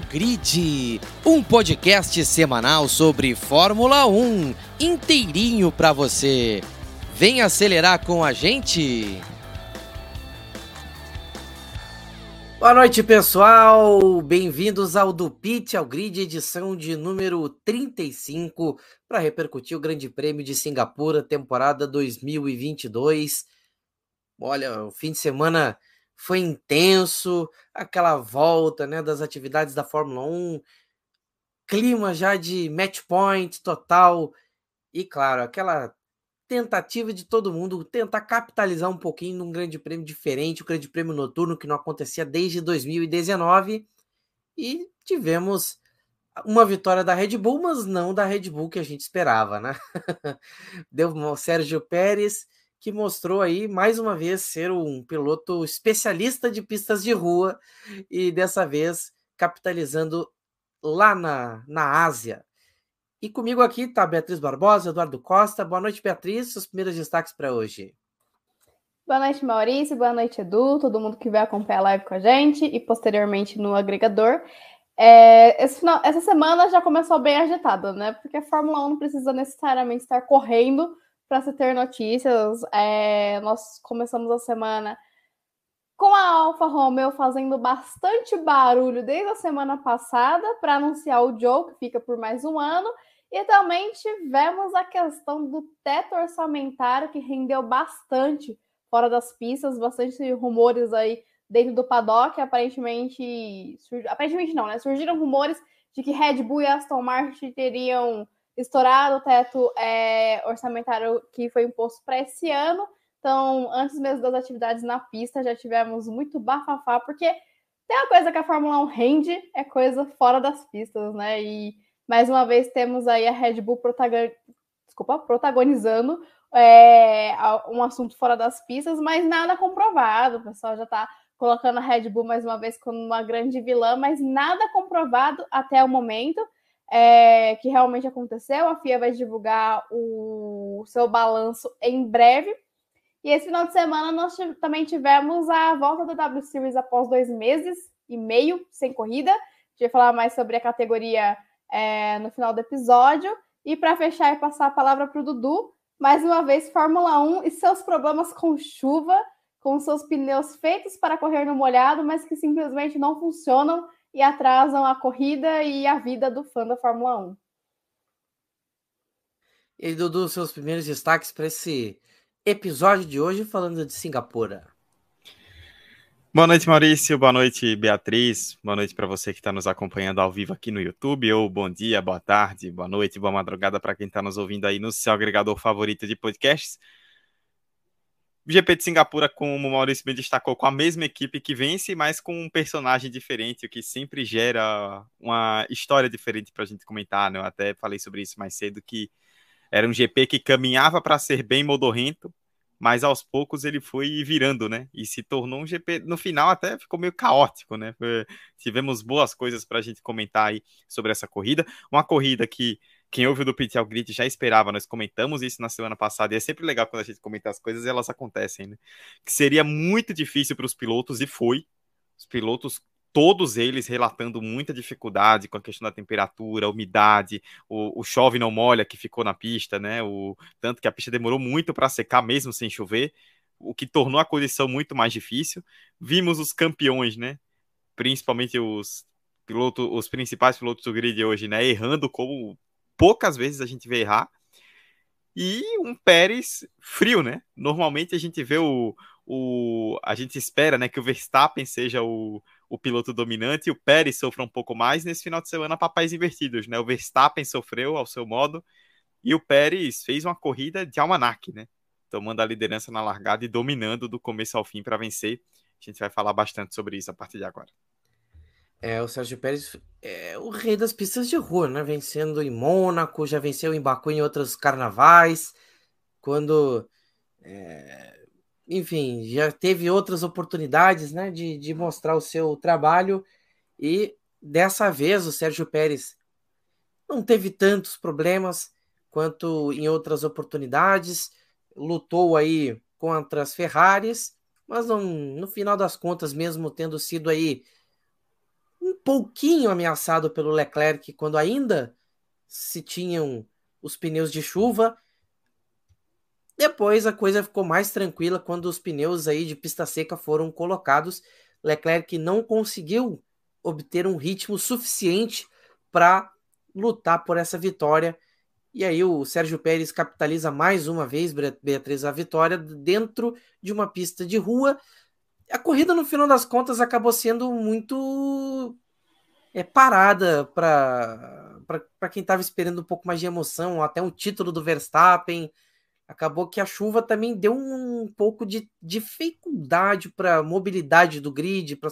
Pitch Grid, um podcast semanal sobre Fórmula 1, inteirinho para você. Vem acelerar com a gente. Boa noite, pessoal. Bem-vindos ao do Pitch ao Grid, edição de número 35, para repercutir o Grande Prêmio de Singapura, temporada 2022. Olha, o fim de semana foi intenso, aquela volta né, das atividades da Fórmula 1, clima já de match point total, e claro, aquela tentativa de todo mundo tentar capitalizar um pouquinho num grande prêmio diferente, o grande prêmio noturno que não acontecia desde 2019, e tivemos uma vitória da Red Bull, mas não da Red Bull que a gente esperava, né? Deu o Sérgio Pérez que mostrou aí mais uma vez ser um piloto especialista de pistas de rua e dessa vez capitalizando lá na, na Ásia. E comigo aqui está Beatriz Barbosa, Eduardo Costa. Boa noite, Beatriz. Seus primeiros destaques para hoje. Boa noite, Maurício. Boa noite, Edu. Todo mundo que vai acompanhar a live com a gente e posteriormente no agregador. É, final, essa semana já começou bem agitada, né? Porque a Fórmula 1 não precisa necessariamente estar correndo para se ter notícias. É, nós começamos a semana com a Alfa Romeo fazendo bastante barulho desde a semana passada para anunciar o Joe, que fica por mais um ano. E também tivemos a questão do teto orçamentário, que rendeu bastante fora das pistas, bastante rumores aí dentro do paddock. Aparentemente, aparentemente não, né? Surgiram rumores de que Red Bull e Aston Martin teriam estourado o teto é, orçamentário que foi imposto para esse ano. Então, antes mesmo das atividades na pista, já tivemos muito bafafá, porque tem uma coisa que a Fórmula 1 rende, é coisa fora das pistas, né? E mais uma vez temos aí a Red Bull protagon... Desculpa, protagonizando é, um assunto fora das pistas, mas nada comprovado. O pessoal já está colocando a Red Bull mais uma vez como uma grande vilã, mas nada comprovado até o momento é, que realmente aconteceu. A FIA vai divulgar o seu balanço em breve. E esse final de semana nós também tivemos a volta da W Series após dois meses e meio sem corrida. A gente vai falar mais sobre a categoria é, no final do episódio. E para fechar e passar a palavra para o Dudu, mais uma vez, Fórmula 1 e seus problemas com chuva, com seus pneus feitos para correr no molhado, mas que simplesmente não funcionam e atrasam a corrida e a vida do fã da Fórmula 1. E aí, Dudu, seus primeiros destaques para esse episódio de hoje falando de Singapura. Boa noite, Maurício. Boa noite, Beatriz. Boa noite para você que está nos acompanhando ao vivo aqui no YouTube. Ou bom dia, boa tarde, boa noite, boa madrugada para quem está nos ouvindo aí no seu agregador favorito de podcasts. O GP de Singapura, como o Maurício bem destacou, com a mesma equipe que vence, mas com um personagem diferente, o que sempre gera uma história diferente para a gente comentar. Né? Eu até falei sobre isso mais cedo, que era um GP que caminhava para ser bem modorrento, mas aos poucos ele foi virando, né? E se tornou um GP. No final até ficou meio caótico, né? Tivemos boas coisas para a gente comentar aí sobre essa corrida. Uma corrida que quem ouve do PTL Grid já esperava, nós comentamos isso na semana passada, e é sempre legal quando a gente comenta as coisas e elas acontecem, né? Que seria muito difícil para os pilotos, e foi. Os pilotos, todos eles relatando muita dificuldade com a questão da temperatura, umidade, o, o chove não molha que ficou na pista, né? O, tanto que a pista demorou muito para secar mesmo sem chover, o que tornou a condição muito mais difícil. Vimos os campeões, né? Principalmente os pilotos, os principais pilotos do grid hoje, né? Errando como poucas vezes a gente vê errar. E um Pérez frio, né? Normalmente a gente vê o, o. A gente espera né, que o Verstappen seja o, o piloto dominante e o Pérez sofra um pouco mais. Nesse final de semana, papéis invertidos, né? O Verstappen sofreu ao seu modo e o Pérez fez uma corrida de almanac, né? Tomando a liderança na largada e dominando do começo ao fim para vencer. A gente vai falar bastante sobre isso a partir de agora. É, o Sérgio Pérez é o rei das pistas de rua, né? Vencendo em Mônaco, já venceu em Baku em outros carnavais, quando. É, enfim, já teve outras oportunidades né, de, de mostrar o seu trabalho e dessa vez o Sérgio Pérez não teve tantos problemas quanto em outras oportunidades, lutou aí contra as Ferraris, mas não, no final das contas, mesmo tendo sido aí um pouquinho ameaçado pelo Leclerc quando ainda se tinham os pneus de chuva. Depois a coisa ficou mais tranquila quando os pneus aí de pista seca foram colocados. Leclerc não conseguiu obter um ritmo suficiente para lutar por essa vitória. E aí o Sérgio Pérez capitaliza mais uma vez, Beatriz, a vitória dentro de uma pista de rua. A corrida, no final das contas, acabou sendo muito é, parada para quem estava esperando um pouco mais de emoção, até um título do Verstappen. Acabou que a chuva também deu um pouco de dificuldade para a mobilidade do grid, para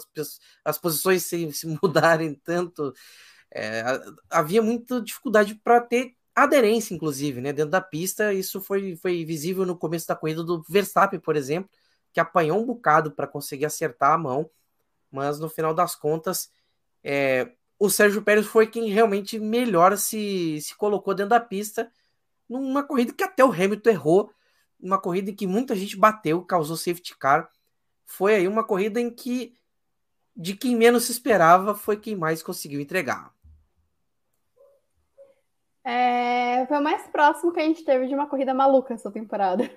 as posições se, se mudarem tanto. É, havia muita dificuldade para ter aderência, inclusive, né, dentro da pista. Isso foi, foi visível no começo da corrida do Verstappen, por exemplo, que apanhou um bocado para conseguir acertar a mão, mas no final das contas, é, o Sérgio Pérez foi quem realmente melhor se, se colocou dentro da pista numa corrida que até o Hamilton errou, uma corrida em que muita gente bateu, causou safety car. Foi aí uma corrida em que de quem menos se esperava foi quem mais conseguiu entregar. É, foi o mais próximo que a gente teve de uma corrida maluca essa temporada.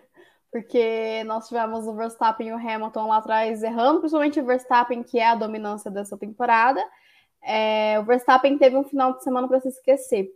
Porque nós tivemos o Verstappen e o Hamilton lá atrás errando, principalmente o Verstappen, que é a dominância dessa temporada. É, o Verstappen teve um final de semana para se esquecer.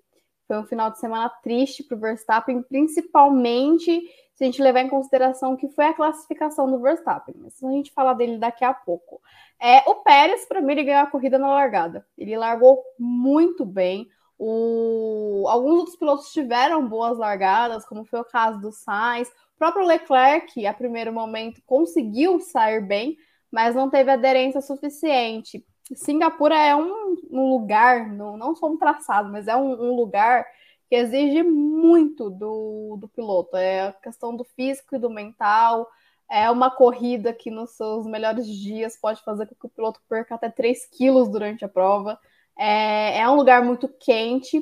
Foi um final de semana triste para o Verstappen, principalmente se a gente levar em consideração que foi a classificação do Verstappen. Mas a gente falar dele daqui a pouco. É, o Pérez, para mim, ele ganhou a corrida na largada. Ele largou muito bem. O... Alguns outros pilotos tiveram boas largadas, como foi o caso do Sainz. Próprio Leclerc, a primeiro momento, conseguiu sair bem, mas não teve aderência suficiente. Singapura é um, um lugar, não, não só um traçado, mas é um, um, lugar que exige muito do, do piloto. É a questão do físico e do mental. É uma corrida que nos seus melhores dias pode fazer com que o piloto perca até 3 quilos durante a prova. É, é um lugar muito quente.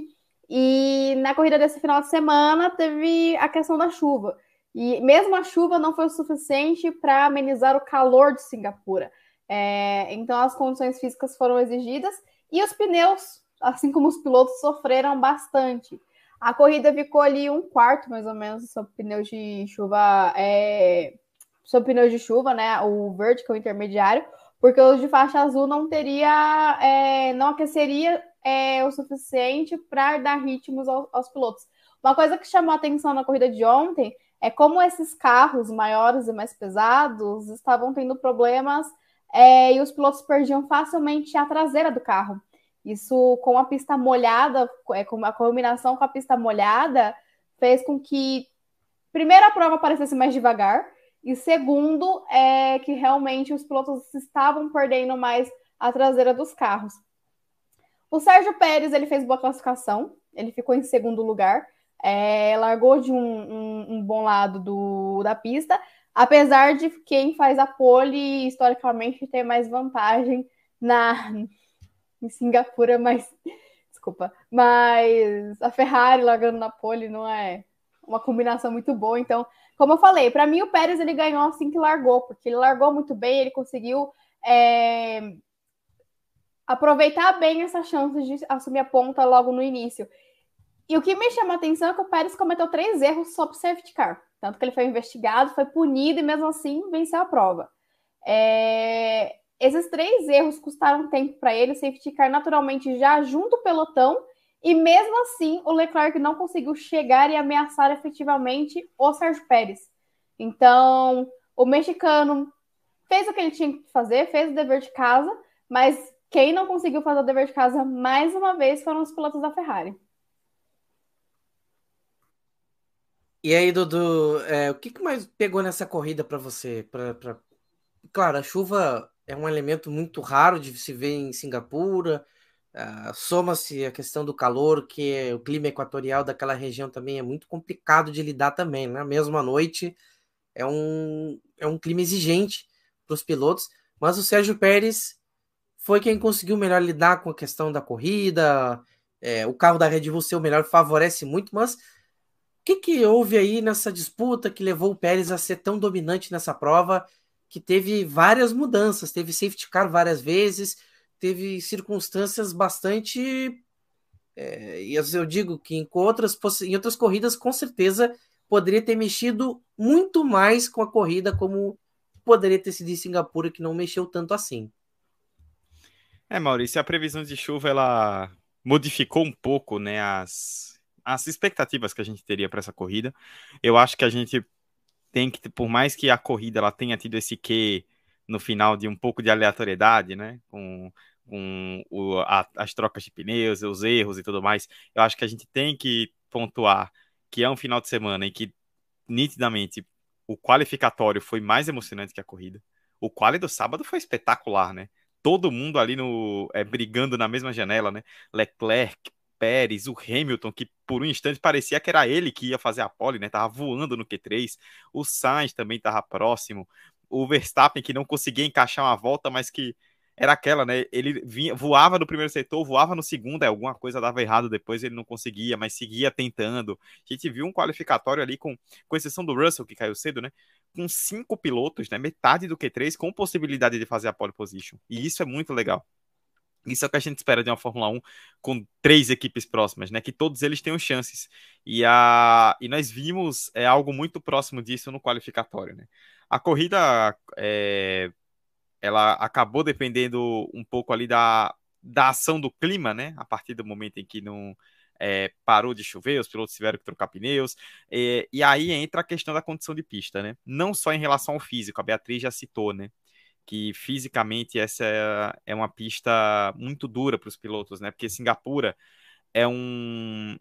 E na corrida desse final de semana teve a questão da chuva. E mesmo a chuva não foi o suficiente para amenizar o calor de Singapura. É, então as condições físicas foram exigidas e os pneus, assim como os pilotos, sofreram bastante. A corrida ficou ali um quarto, mais ou menos, sob pneus de chuva, é, sob de chuva, né? O verde, que é o intermediário, porque os de faixa azul não teria, é, não aqueceria é, o suficiente para dar ritmos aos, aos pilotos. Uma coisa que chamou a atenção na corrida de ontem é como esses carros maiores e mais pesados estavam tendo problemas é, e os pilotos perdiam facilmente a traseira do carro. Isso com a pista molhada, é, com a combinação com a pista molhada, fez com que, primeiro, a prova parecesse mais devagar, e segundo, é que realmente os pilotos estavam perdendo mais a traseira dos carros. O Sérgio Pérez ele fez boa classificação, ele ficou em segundo lugar, é, largou de um, um, um bom lado do, da pista, Apesar de quem faz a pole historicamente ter mais vantagem na em Singapura, mas desculpa, mas a Ferrari largando na pole não é uma combinação muito boa. Então, como eu falei, para mim o Pérez ele ganhou assim que largou, porque ele largou muito bem, ele conseguiu é, aproveitar bem essa chance de assumir a ponta logo no início. E o que me chama a atenção é que o Pérez cometeu três erros só para safety car. Tanto que ele foi investigado, foi punido e mesmo assim venceu a prova. É... Esses três erros custaram tempo para ele, o safety car naturalmente já junto o pelotão, e mesmo assim o Leclerc não conseguiu chegar e ameaçar efetivamente o Sérgio Pérez. Então, o mexicano fez o que ele tinha que fazer, fez o dever de casa, mas quem não conseguiu fazer o dever de casa mais uma vez foram os pilotos da Ferrari. E aí, Dudu, é, o que, que mais pegou nessa corrida para você? Pra, pra... Claro, a chuva é um elemento muito raro de se ver em Singapura. Uh, Soma-se a questão do calor, que é, o clima equatorial daquela região também é muito complicado de lidar também, né? Mesmo à noite é um, é um clima exigente para os pilotos, mas o Sérgio Pérez foi quem conseguiu melhor lidar com a questão da corrida. É, o carro da Red Bull ser o melhor favorece muito, mas que, que houve aí nessa disputa que levou o Pérez a ser tão dominante nessa prova, que teve várias mudanças, teve safety car várias vezes, teve circunstâncias bastante. É, eu digo que em outras, em outras corridas, com certeza, poderia ter mexido muito mais com a corrida, como poderia ter sido em Singapura, que não mexeu tanto assim. É, Maurício, a previsão de chuva ela modificou um pouco né, as, as expectativas que a gente teria para essa corrida. Eu acho que a gente tem que, por mais que a corrida ela tenha tido esse quê no final de um pouco de aleatoriedade, né? Com, com o, a, as trocas de pneus, os erros e tudo mais, eu acho que a gente tem que pontuar que é um final de semana em que nitidamente o qualificatório foi mais emocionante que a corrida. O quali do sábado foi espetacular, né? Todo mundo ali no é, brigando na mesma janela, né? Leclerc, Pérez, o Hamilton, que por um instante parecia que era ele que ia fazer a pole, né? Tava voando no Q3. O Sainz também tava próximo. O Verstappen que não conseguia encaixar uma volta, mas que era aquela, né? Ele vinha, voava no primeiro setor, voava no segundo, é, alguma coisa dava errado depois, ele não conseguia, mas seguia tentando. A gente viu um qualificatório ali, com, com exceção do Russell, que caiu cedo, né? Com cinco pilotos, né? Metade do Q3, com possibilidade de fazer a pole position. E isso é muito legal. Isso é o que a gente espera de uma Fórmula 1 com três equipes próximas, né? Que todos eles tenham chances. E, a, e nós vimos é, algo muito próximo disso no qualificatório, né? A corrida é, ela acabou dependendo um pouco ali da, da ação do clima, né? A partir do momento em que não é, parou de chover, os pilotos tiveram que trocar pneus. É, e aí entra a questão da condição de pista, né? Não só em relação ao físico, a Beatriz já citou, né? Que fisicamente essa é, é uma pista muito dura para os pilotos, né? Porque Singapura é um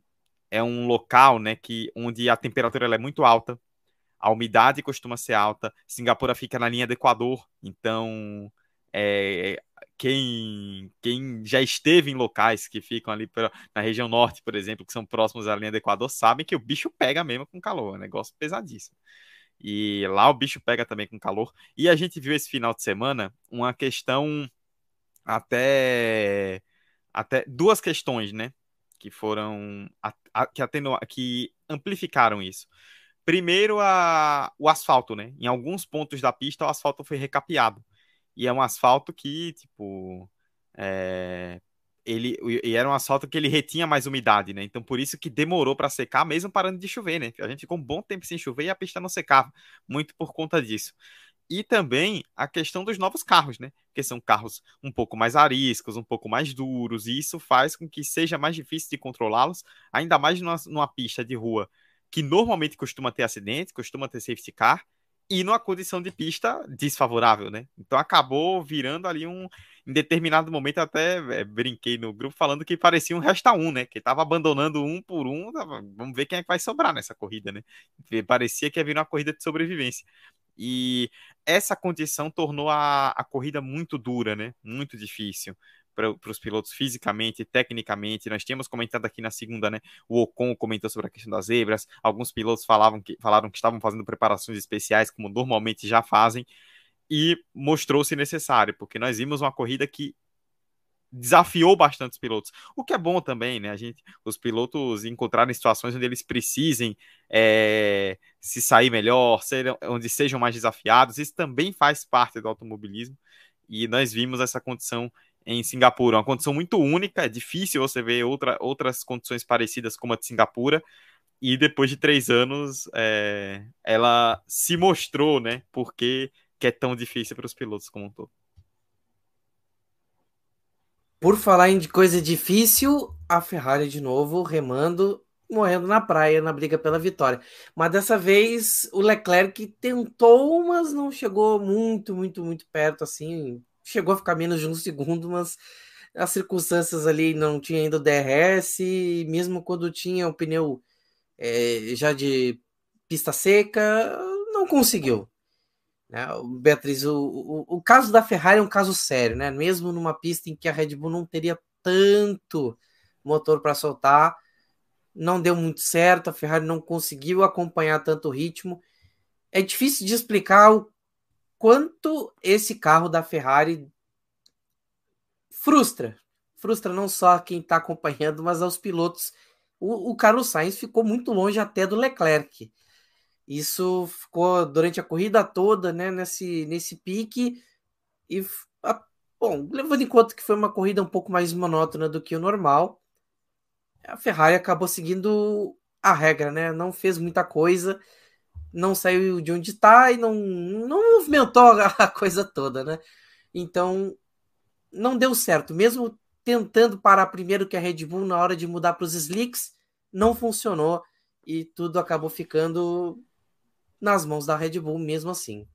é um local, né, que onde a temperatura é muito alta, a umidade costuma ser alta. Singapura fica na linha do Equador, então é, quem, quem já esteve em locais que ficam ali pra, na região norte, por exemplo, que são próximos à linha do Equador, sabem que o bicho pega mesmo com calor, é um negócio pesadíssimo. E lá o bicho pega também com calor. E a gente viu esse final de semana uma questão até até duas questões, né, que foram a, a, que atenu, que amplificaram isso. Primeiro, a, o asfalto, né? Em alguns pontos da pista, o asfalto foi recapeado. E é um asfalto que, tipo, é, ele e era um asfalto que ele retinha mais umidade, né? Então por isso que demorou para secar, mesmo parando de chover, né? A gente ficou um bom tempo sem chover e a pista não secava, muito por conta disso. E também a questão dos novos carros, né? São carros um pouco mais ariscos, um pouco mais duros, e isso faz com que seja mais difícil de controlá-los, ainda mais numa, numa pista de rua que normalmente costuma ter acidentes, costuma ter safety car, e numa condição de pista desfavorável, né? Então acabou virando ali um. Em determinado momento, até é, brinquei no grupo falando que parecia um resta um, né? Que tava abandonando um por um. Tava... Vamos ver quem é que vai sobrar nessa corrida, né? Parecia que ia vir uma corrida de sobrevivência. E essa condição tornou a, a corrida muito dura, né? Muito difícil para os pilotos fisicamente, tecnicamente. Nós tínhamos comentado aqui na segunda, né? O Ocon comentou sobre a questão das zebras. Alguns pilotos falavam que, falaram que estavam fazendo preparações especiais, como normalmente já fazem, e mostrou-se necessário, porque nós vimos uma corrida que desafiou bastante os pilotos, o que é bom também, né? A gente, os pilotos encontrarem situações onde eles precisem é, se sair melhor, ser, onde sejam mais desafiados, isso também faz parte do automobilismo. E nós vimos essa condição em Singapura. Uma condição muito única, é difícil você ver outra, outras condições parecidas como a de Singapura. E depois de três anos, é, ela se mostrou, né? Porque que é tão difícil para os pilotos como um todo. Por falar em coisa difícil, a Ferrari de novo remando, morrendo na praia na briga pela vitória. Mas dessa vez o Leclerc tentou, mas não chegou muito, muito, muito perto assim chegou a ficar menos de um segundo, mas as circunstâncias ali não tinha ainda o DRS, mesmo quando tinha o pneu é, já de pista seca, não conseguiu. Né? Beatriz, o, o, o, caso da Ferrari é um caso sério, né? Mesmo numa pista em que a Red Bull não teria tanto motor para soltar, não deu muito certo, a Ferrari não conseguiu acompanhar tanto ritmo. É difícil de explicar o quanto esse carro da Ferrari frustra. Frustra não só quem está acompanhando, mas aos pilotos. O, o Carlos Sainz ficou muito longe até do Leclerc. Isso ficou durante a corrida toda, né, nesse, nesse pique, e a, Bom, levando em conta que foi uma corrida um pouco mais monótona do que o normal, a Ferrari acabou seguindo a regra, né? Não fez muita coisa, não saiu de onde está e não, não movimentou a coisa toda, né? Então, não deu certo. Mesmo tentando parar primeiro que a Red Bull na hora de mudar para os slicks, não funcionou e tudo acabou ficando nas mãos da Red Bull mesmo assim.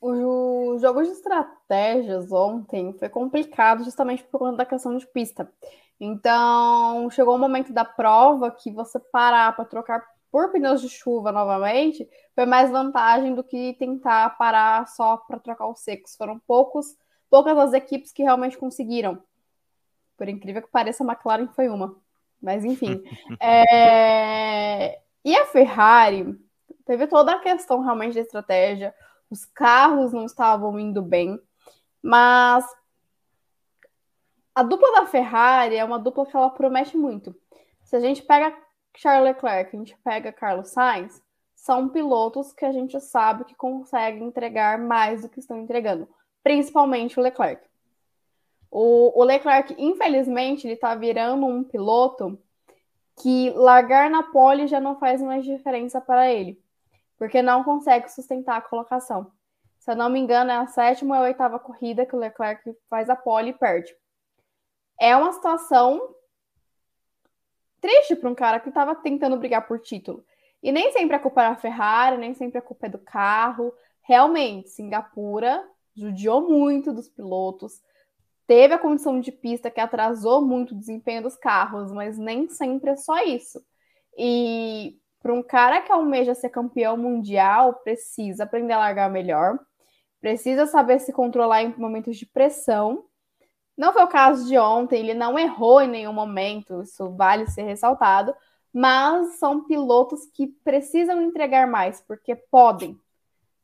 O jogo de estratégias ontem foi complicado justamente por conta da questão de pista. Então, chegou o momento da prova que você parar para trocar por pneus de chuva novamente foi mais vantagem do que tentar parar só para trocar os secos. Foram poucos, poucas as equipes que realmente conseguiram. Por incrível que pareça, a McLaren foi uma. Mas enfim. é... E a Ferrari teve toda a questão realmente da estratégia os carros não estavam indo bem, mas a dupla da Ferrari é uma dupla que ela promete muito. Se a gente pega Charles Leclerc, a gente pega Carlos Sainz, são pilotos que a gente sabe que conseguem entregar mais do que estão entregando, principalmente o Leclerc. O, o Leclerc, infelizmente, ele está virando um piloto que largar na pole já não faz mais diferença para ele porque não consegue sustentar a colocação. Se eu não me engano, é a sétima ou a oitava corrida que o Leclerc faz a pole e perde. É uma situação triste para um cara que estava tentando brigar por título. E nem sempre a culpa é da Ferrari, nem sempre a culpa é do carro. Realmente, Singapura judiou muito dos pilotos. Teve a condição de pista que atrasou muito o desempenho dos carros, mas nem sempre é só isso. E para um cara que almeja ser campeão mundial, precisa aprender a largar melhor, precisa saber se controlar em momentos de pressão. Não foi o caso de ontem, ele não errou em nenhum momento, isso vale ser ressaltado, mas são pilotos que precisam entregar mais, porque podem.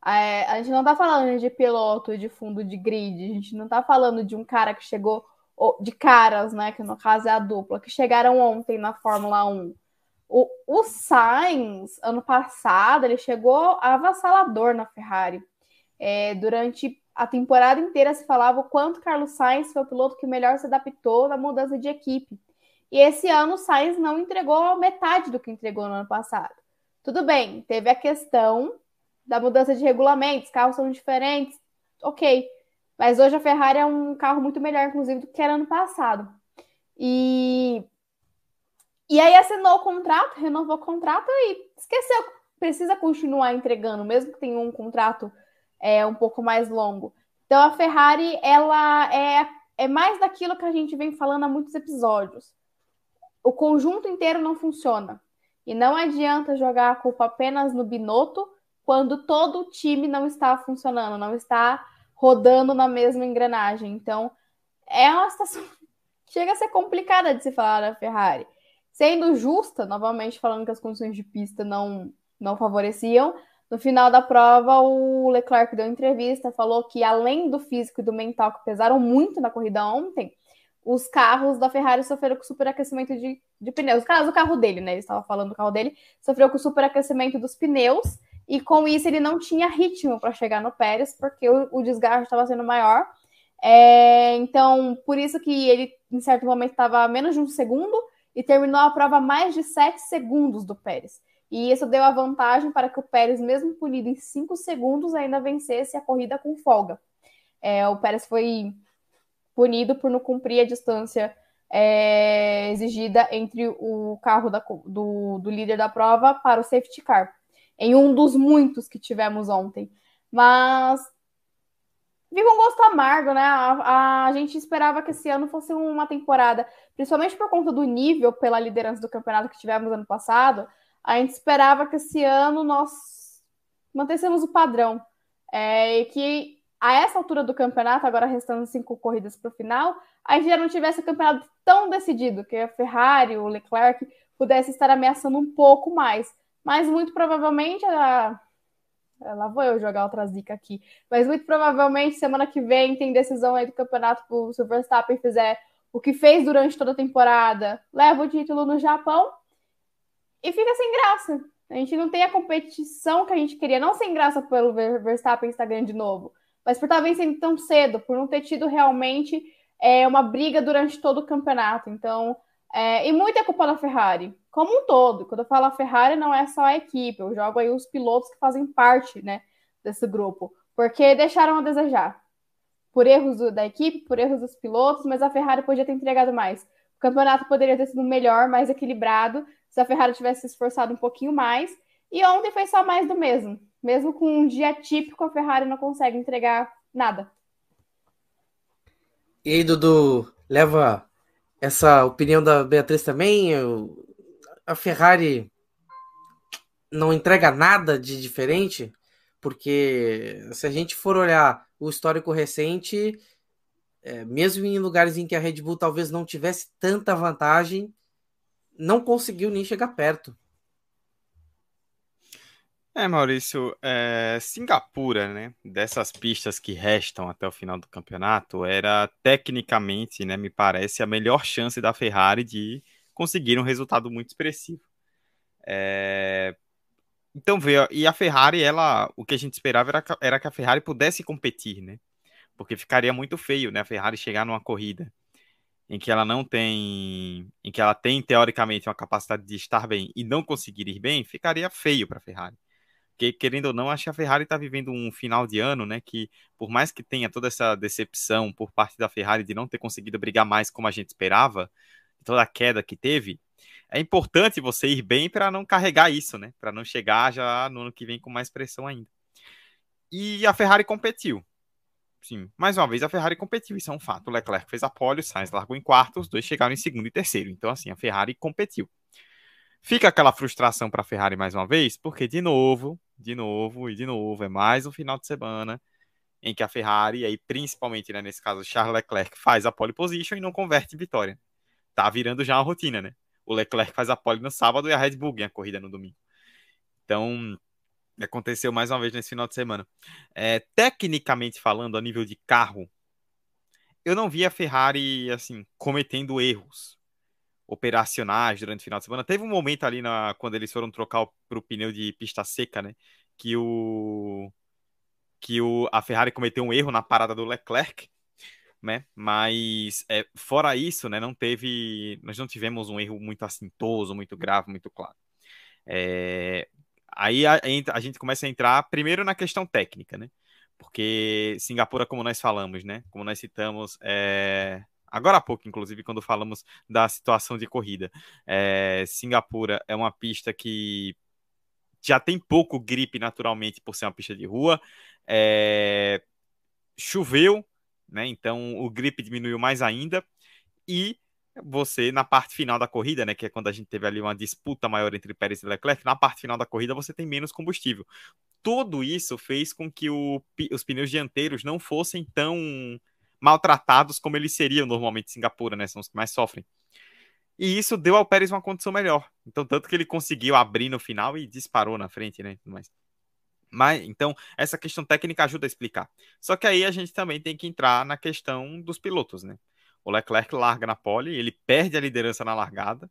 É, a gente não está falando de piloto de fundo de grid, a gente não está falando de um cara que chegou de caras, né? Que no caso é a dupla, que chegaram ontem na Fórmula 1 o, o Sainz, ano passado, ele chegou avassalador na Ferrari. É, durante a temporada inteira se falava o quanto Carlos Sainz foi o piloto que melhor se adaptou na mudança de equipe. E esse ano o Sainz não entregou metade do que entregou no ano passado. Tudo bem, teve a questão da mudança de regulamentos, carros são diferentes, ok. Mas hoje a Ferrari é um carro muito melhor, inclusive, do que era ano passado. E e aí assinou o contrato, renovou o contrato e esqueceu. Precisa continuar entregando, mesmo que tenha um contrato é, um pouco mais longo. Então a Ferrari, ela é, é mais daquilo que a gente vem falando há muitos episódios. O conjunto inteiro não funciona. E não adianta jogar a culpa apenas no Binotto quando todo o time não está funcionando, não está rodando na mesma engrenagem. Então, é uma situação que chega a ser complicada de se falar da Ferrari. Sendo justa, novamente falando que as condições de pista não, não favoreciam, no final da prova, o Leclerc deu entrevista, falou que além do físico e do mental que pesaram muito na corrida ontem, os carros da Ferrari sofreram com superaquecimento de, de pneus. No caso, o carro dele, né? Ele estava falando do carro dele, sofreu com superaquecimento dos pneus, e com isso ele não tinha ritmo para chegar no Pérez, porque o, o desgaste estava sendo maior. É, então, por isso que ele, em certo momento, estava menos de um segundo e terminou a prova mais de 7 segundos do Pérez. E isso deu a vantagem para que o Pérez, mesmo punido em 5 segundos, ainda vencesse a corrida com folga. É, o Pérez foi punido por não cumprir a distância é, exigida entre o carro da, do, do líder da prova para o safety car, em um dos muitos que tivemos ontem. Mas fica um gosto amargo, né? A, a, gente esperava que esse ano fosse uma temporada, principalmente por conta do nível pela liderança do campeonato que tivemos ano passado, a gente esperava que esse ano nós mantêssemos o padrão. É, e que a essa altura do campeonato, agora restando cinco corridas para o final, a gente já não tivesse o campeonato tão decidido, que a Ferrari, o Leclerc, pudesse estar ameaçando um pouco mais. Mas muito provavelmente a é, lá vou eu jogar outra zica aqui. Mas muito provavelmente semana que vem tem decisão aí do campeonato se o Verstappen fizer o que fez durante toda a temporada, leva o título no Japão e fica sem graça. A gente não tem a competição que a gente queria, não sem graça pelo Verstappen estar ganhando de novo, mas por estar vencendo tão cedo, por não ter tido realmente é, uma briga durante todo o campeonato. Então, é, e muita culpa da Ferrari, como um todo. Quando eu falo a Ferrari, não é só a equipe, eu jogo aí os pilotos que fazem parte né, desse grupo, porque deixaram a desejar. Por erros da equipe, por erros dos pilotos, mas a Ferrari podia ter entregado mais. O campeonato poderia ter sido melhor, mais equilibrado, se a Ferrari tivesse se esforçado um pouquinho mais. E ontem foi só mais do mesmo. Mesmo com um dia típico, a Ferrari não consegue entregar nada. E aí, Dudu, leva essa opinião da Beatriz também? A Ferrari não entrega nada de diferente? Porque se a gente for olhar o histórico recente, é, mesmo em lugares em que a Red Bull talvez não tivesse tanta vantagem, não conseguiu nem chegar perto. É, Maurício, é, Singapura, né, dessas pistas que restam até o final do campeonato, era tecnicamente, né, me parece, a melhor chance da Ferrari de conseguir um resultado muito expressivo. É, então, veio, e a Ferrari, ela, o que a gente esperava era, era que a Ferrari pudesse competir, né, porque ficaria muito feio, né, a Ferrari chegar numa corrida em que ela não tem, em que ela tem teoricamente uma capacidade de estar bem e não conseguir ir bem, ficaria feio para a Ferrari. Porque, querendo ou não, acho que a Ferrari está vivendo um final de ano, né? Que, por mais que tenha toda essa decepção por parte da Ferrari de não ter conseguido brigar mais como a gente esperava, toda a queda que teve, é importante você ir bem para não carregar isso, né? Para não chegar já no ano que vem com mais pressão ainda. E a Ferrari competiu. Sim, mais uma vez a Ferrari competiu, isso é um fato. O Leclerc fez a pole, o Sainz largou em quarto, os dois chegaram em segundo e terceiro. Então, assim, a Ferrari competiu. Fica aquela frustração para a Ferrari mais uma vez, porque de novo, de novo e de novo, é mais um final de semana em que a Ferrari, aí principalmente né, nesse caso Charles Leclerc, faz a pole position e não converte em vitória. Tá virando já uma rotina, né? O Leclerc faz a pole no sábado e a Red Bull ganha a corrida no domingo. Então, aconteceu mais uma vez nesse final de semana. É, tecnicamente falando, a nível de carro, eu não vi a Ferrari assim cometendo erros operacionais durante o final de semana. Teve um momento ali na, quando eles foram trocar para o pneu de pista seca, né? Que o que o, a Ferrari cometeu um erro na parada do Leclerc, né? Mas é, fora isso, né? Não teve, nós não tivemos um erro muito assintoso, muito grave, muito claro. É, aí a, a, gente começa a entrar primeiro na questão técnica, né? Porque Singapura, como nós falamos, né? Como nós citamos, é, agora há pouco, inclusive, quando falamos da situação de corrida. É, Singapura é uma pista que já tem pouco gripe naturalmente por ser uma pista de rua. É, choveu, né? Então o gripe diminuiu mais ainda. E você, na parte final da corrida, né? Que é quando a gente teve ali uma disputa maior entre Pérez e Leclerc, na parte final da corrida você tem menos combustível. Tudo isso fez com que o, os pneus dianteiros não fossem tão maltratados como eles seriam normalmente em Singapura, né? São os que mais sofrem. E isso deu ao Pérez uma condição melhor. Então, tanto que ele conseguiu abrir no final e disparou na frente, né? Mas, mas então, essa questão técnica ajuda a explicar. Só que aí a gente também tem que entrar na questão dos pilotos, né? O Leclerc larga na pole, ele perde a liderança na largada.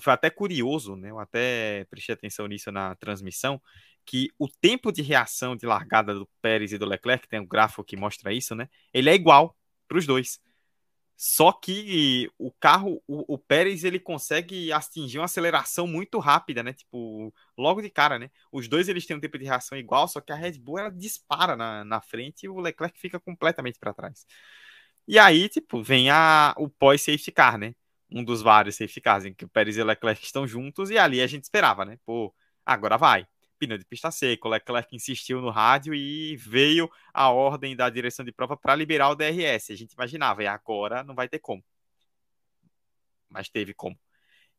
Foi até curioso, né? Eu até prestei atenção nisso na transmissão, que o tempo de reação de largada do Pérez e do Leclerc, tem um gráfico que mostra isso, né? Ele é igual para os dois. Só que o carro, o, o, Pérez, ele consegue atingir uma aceleração muito rápida, né? Tipo, logo de cara, né? Os dois eles têm um tempo de reação igual, só que a Red Bull ela dispara na, na frente e o Leclerc fica completamente para trás. E aí, tipo, vem a, o pós-safety car, né? Um dos vários safety cars em que o Pérez e o Leclerc estão juntos, e ali a gente esperava, né? Pô, agora vai pneu de pista seca. O Leclerc insistiu no rádio e veio a ordem da direção de prova para liberar o DRS. A gente imaginava, e agora não vai ter como. Mas teve como.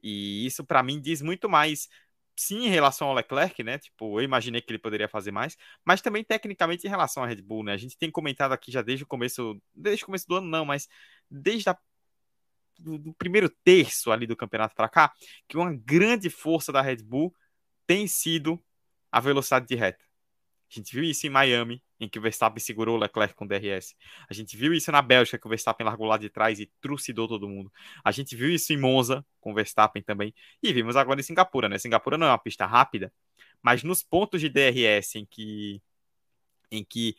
E isso para mim diz muito mais sim em relação ao Leclerc, né? Tipo, eu imaginei que ele poderia fazer mais, mas também tecnicamente em relação à Red Bull, né? A gente tem comentado aqui já desde o começo, desde o começo do ano não, mas desde a do, do primeiro terço ali do campeonato para cá, que uma grande força da Red Bull tem sido a velocidade de reta. A gente viu isso em Miami, em que o Verstappen segurou o Leclerc com DRS. A gente viu isso na Bélgica, que o Verstappen largou lá de trás e trucidou todo mundo. A gente viu isso em Monza, com o Verstappen também. E vimos agora em Singapura, né? Singapura não é uma pista rápida, mas nos pontos de DRS em que, em que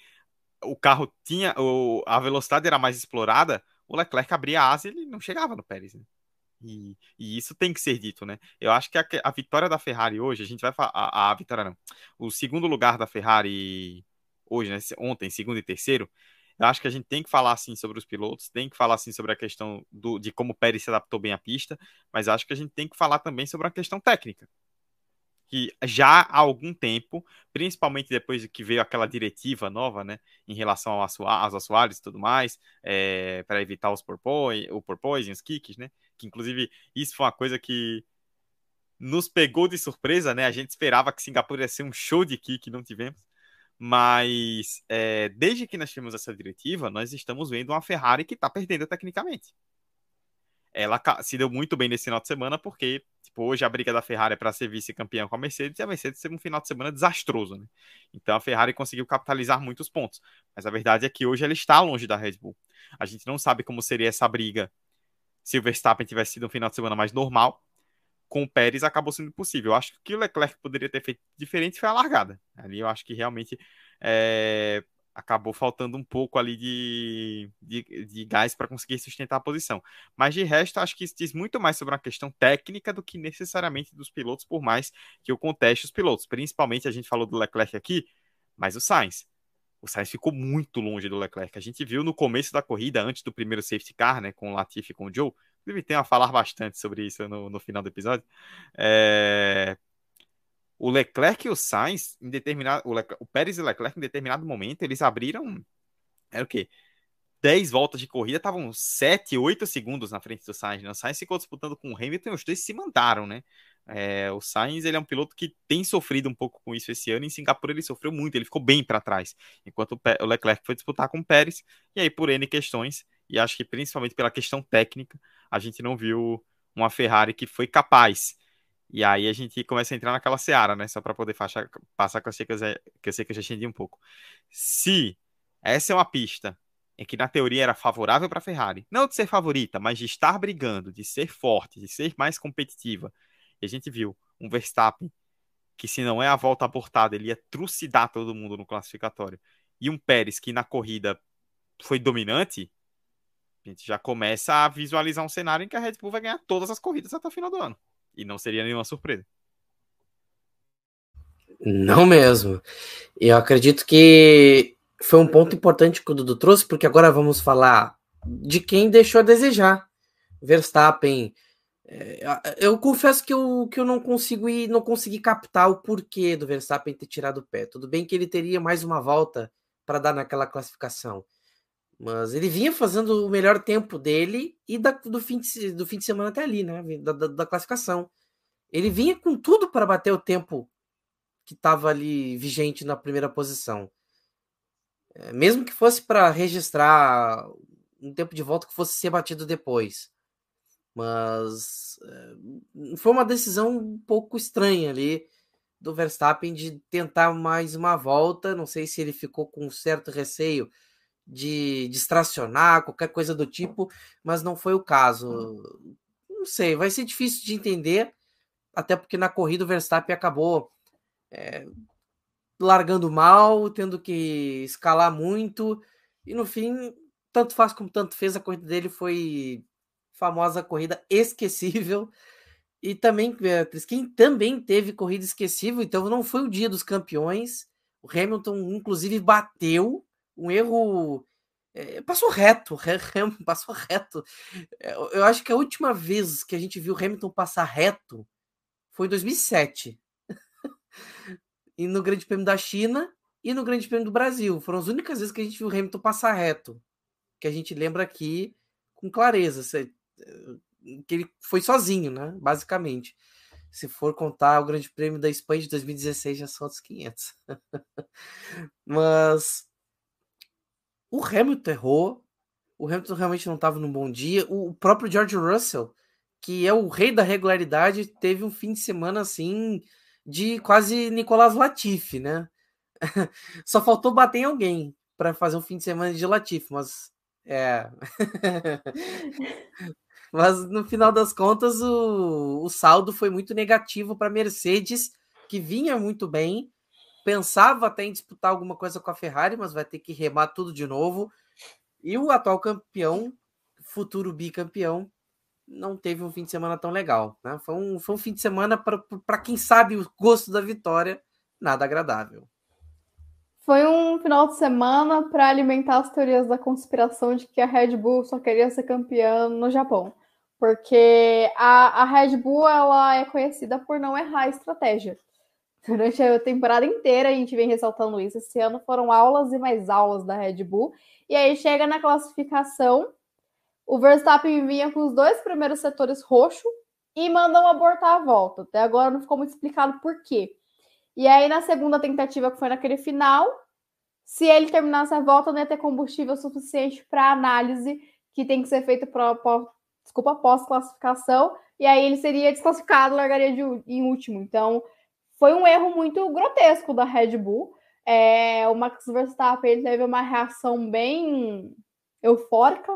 o carro tinha, o, a velocidade era mais explorada, o Leclerc abria a asa e ele não chegava no Pérez. Né? E, e, isso tem que ser dito, né? Eu acho que a, a vitória da Ferrari hoje, a gente vai falar. A, a, vitória não. O segundo lugar da Ferrari hoje, né? Ontem, segundo e terceiro. Eu acho que a gente tem que falar assim sobre os pilotos, tem que falar assim sobre a questão do, de como o Pérez se adaptou bem à pista, mas acho que a gente tem que falar também sobre a questão técnica que já há algum tempo, principalmente depois de que veio aquela diretiva nova, né, em relação ao aos assoalhos e tudo mais, é, para evitar os o porpoising, os kicks, né, que inclusive isso foi uma coisa que nos pegou de surpresa, né, a gente esperava que Singapura ia ser um show de kick, não tivemos, mas é, desde que nós tivemos essa diretiva, nós estamos vendo uma Ferrari que está perdendo tecnicamente ela se deu muito bem nesse final de semana, porque tipo, hoje a briga da Ferrari é para ser vice-campeã com a Mercedes e a Mercedes teve um final de semana desastroso. Né? Então a Ferrari conseguiu capitalizar muitos pontos. Mas a verdade é que hoje ela está longe da Red Bull. A gente não sabe como seria essa briga se o Verstappen tivesse sido um final de semana mais normal. Com o Pérez acabou sendo possível. Eu acho que o Leclerc poderia ter feito diferente foi a largada. Ali eu acho que realmente é, acabou faltando um pouco ali de, de, de gás para conseguir sustentar a posição. Mas de resto, acho que isso diz muito mais sobre uma questão técnica do que necessariamente dos pilotos, por mais que eu conteste os pilotos. Principalmente a gente falou do Leclerc aqui, mas o Sainz. O Sainz ficou muito longe do Leclerc. A gente viu no começo da corrida, antes do primeiro safety car, né, com o Latifi e com o Joe. Inclusive, tem a falar bastante sobre isso no, no final do episódio. É, o Leclerc e o Sainz, em determinado, o, o Pérez e o Leclerc, em determinado momento, eles abriram, era o quê? 10 voltas de corrida, estavam 7, 8 segundos na frente do Sainz. Né? O Sainz ficou disputando com o Hamilton e os dois se mandaram, né? É, o Sainz ele é um piloto que tem sofrido um pouco com isso esse ano. Em Singapura ele sofreu muito, ele ficou bem para trás. Enquanto o Leclerc foi disputar com o Pérez, e aí por N questões, e acho que principalmente pela questão técnica, a gente não viu uma Ferrari que foi capaz e aí a gente começa a entrar naquela seara, né? Só para poder fachar, passar que eu, sei que, eu, que eu sei que eu já entendi um pouco. Se essa é uma pista em que na teoria era favorável para a Ferrari, não de ser favorita, mas de estar brigando, de ser forte, de ser mais competitiva. E a gente viu um Verstappen que se não é a volta abortada, ele ia trucidar todo mundo no classificatório. E um Pérez que na corrida foi dominante, a gente já começa a visualizar um cenário em que a Red Bull vai ganhar todas as corridas até o final do ano. E não seria nenhuma surpresa. Não mesmo. Eu acredito que foi um ponto importante que o Dudu trouxe, porque agora vamos falar de quem deixou a desejar. Verstappen. É, eu confesso que eu, que eu não consigo ir, não consegui captar o porquê do Verstappen ter tirado o pé. Tudo bem que ele teria mais uma volta para dar naquela classificação. Mas ele vinha fazendo o melhor tempo dele e da, do, fim de, do fim de semana até ali, né? Da, da, da classificação. Ele vinha com tudo para bater o tempo que estava ali vigente na primeira posição. É, mesmo que fosse para registrar um tempo de volta que fosse ser batido depois. Mas é, foi uma decisão um pouco estranha ali do Verstappen de tentar mais uma volta. Não sei se ele ficou com um certo receio de distracionar, qualquer coisa do tipo, mas não foi o caso. Não sei, vai ser difícil de entender, até porque na corrida o Verstappen acabou é, largando mal, tendo que escalar muito, e no fim, tanto faz como tanto fez, a corrida dele foi famosa corrida esquecível. E também, Beatriz, quem também teve corrida esquecível, então não foi o dia dos campeões. O Hamilton, inclusive, bateu um erro. É, passou reto, passou reto. Eh, eu acho que a última vez que a gente viu Hamilton passar reto foi em 2007. e no Grande Prêmio da China e no Grande Prêmio do Brasil. Foram as únicas vezes que a gente viu Hamilton passar reto. Que a gente lembra aqui com clareza. Que ele foi sozinho, né? Basicamente. Se for contar o Grande Prêmio da Espanha de 2016, já são outros 500. Mas o Hamilton errou. O Hamilton realmente não estava num bom dia. O próprio George Russell, que é o rei da regularidade, teve um fim de semana assim de quase Nicolas Latifi, né? Só faltou bater em alguém para fazer um fim de semana de Latifi, mas é. mas no final das contas, o, o saldo foi muito negativo para Mercedes, que vinha muito bem pensava até em disputar alguma coisa com a Ferrari, mas vai ter que remar tudo de novo. E o atual campeão, futuro bicampeão, não teve um fim de semana tão legal. Né? Foi, um, foi um fim de semana para quem sabe o gosto da vitória, nada agradável. Foi um final de semana para alimentar as teorias da conspiração de que a Red Bull só queria ser campeã no Japão. Porque a, a Red Bull ela é conhecida por não errar a estratégia. Durante a temporada inteira a gente vem ressaltando isso. Esse ano foram aulas e mais aulas da Red Bull. E aí chega na classificação, o Verstappen vinha com os dois primeiros setores roxo e mandam abortar a volta. Até agora não ficou muito explicado por quê. E aí na segunda tentativa, que foi naquele final, se ele terminasse a volta, não ia ter combustível suficiente para análise que tem que ser feita para desculpa, pós-classificação, e aí ele seria desclassificado, largaria de, em último. Então, foi um erro muito grotesco da Red Bull. É, o Max Verstappen teve uma reação bem eufórica,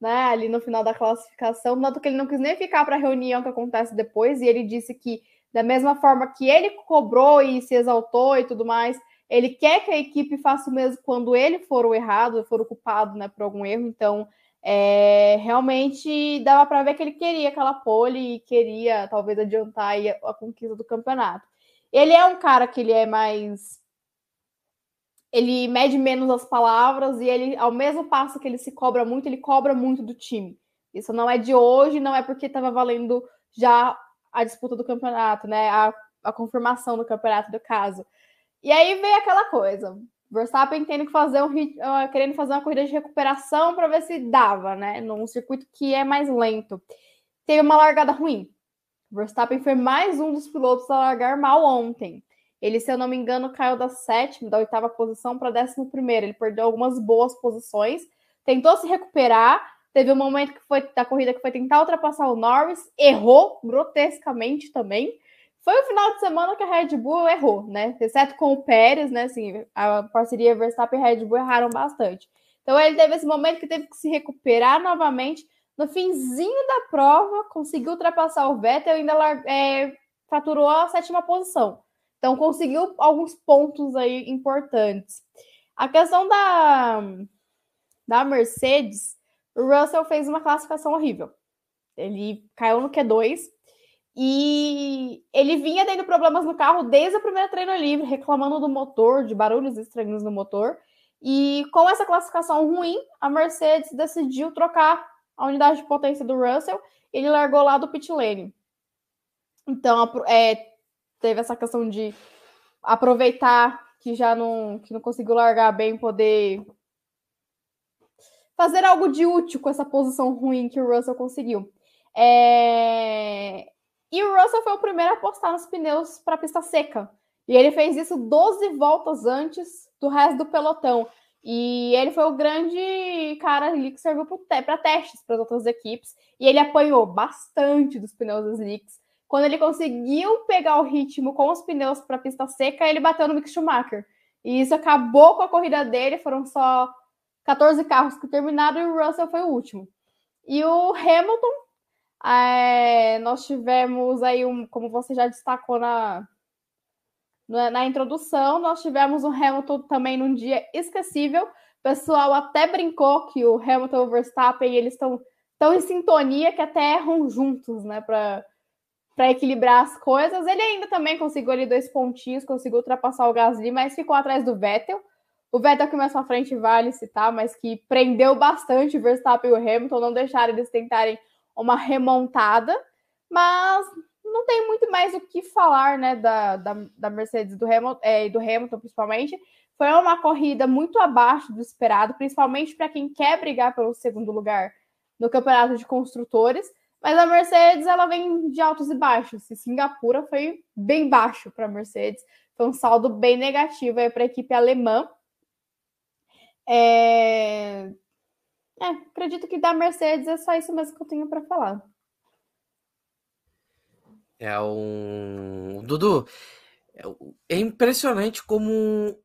né, ali no final da classificação, tanto que ele não quis nem ficar para a reunião que acontece depois, e ele disse que, da mesma forma que ele cobrou e se exaltou e tudo mais, ele quer que a equipe faça o mesmo quando ele for o errado, for o culpado né, por algum erro, então é, realmente dava para ver que ele queria aquela pole e queria talvez adiantar a, a conquista do campeonato. Ele é um cara que ele é mais. Ele mede menos as palavras e ele, ao mesmo passo que ele se cobra muito, ele cobra muito do time. Isso não é de hoje, não é porque estava valendo já a disputa do campeonato, né? A, a confirmação do campeonato do caso. E aí vem aquela coisa. Verstappen tendo que fazer um querendo fazer uma corrida de recuperação para ver se dava, né? Num circuito que é mais lento. Teve uma largada ruim. Verstappen foi mais um dos pilotos a largar mal ontem. Ele, se eu não me engano, caiu da sétima, da oitava posição para décimo primeiro. Ele perdeu algumas boas posições, tentou se recuperar. Teve um momento que foi da corrida que foi tentar ultrapassar o Norris, errou grotescamente também. Foi o final de semana que a Red Bull errou, né? Exceto com o Pérez, né? Assim, a parceria Verstappen e Red Bull erraram bastante. Então ele teve esse momento que teve que se recuperar novamente no finzinho da prova, conseguiu ultrapassar o Vettel e ainda é, faturou a sétima posição. Então, conseguiu alguns pontos aí importantes. A questão da, da Mercedes, o Russell fez uma classificação horrível. Ele caiu no Q2 e ele vinha tendo problemas no carro desde a primeira treino livre, reclamando do motor, de barulhos estranhos no motor. E com essa classificação ruim, a Mercedes decidiu trocar a unidade de potência do Russell, ele largou lá do pit lane. Então, é, teve essa questão de aproveitar que já não, que não conseguiu largar bem, poder fazer algo de útil com essa posição ruim que o Russell conseguiu. É... E o Russell foi o primeiro a apostar nos pneus para pista seca. E ele fez isso 12 voltas antes do resto do pelotão. E ele foi o grande cara ali que serviu para testes para as outras equipes. E ele apanhou bastante dos pneus slicks. Quando ele conseguiu pegar o ritmo com os pneus para pista seca, ele bateu no Mick Schumacher. E isso acabou com a corrida dele. Foram só 14 carros que terminaram e o Russell foi o último. E o Hamilton, é, nós tivemos aí, um, como você já destacou na, na introdução, nós tivemos o Hamilton também num dia esquecível. O pessoal até brincou que o Hamilton e o Verstappen eles estão tão em sintonia que até erram juntos, né? Para equilibrar as coisas. Ele ainda também conseguiu ali dois pontinhos, conseguiu ultrapassar o Gasly, mas ficou atrás do Vettel. O Vettel que mais à frente vale citar, mas que prendeu bastante o Verstappen e o Hamilton, não deixaram eles tentarem uma remontada. Mas não tem muito mais o que falar, né, da, da, da Mercedes do Hamilton, é, do Hamilton, principalmente. Foi uma corrida muito abaixo do esperado, principalmente para quem quer brigar pelo segundo lugar no campeonato de construtores. Mas a Mercedes ela vem de altos e baixos. E Singapura foi bem baixo para a Mercedes. Foi um saldo bem negativo para a equipe alemã. É... é, acredito que da Mercedes é só isso mesmo que eu tenho para falar. É um. Dudu, é, é impressionante como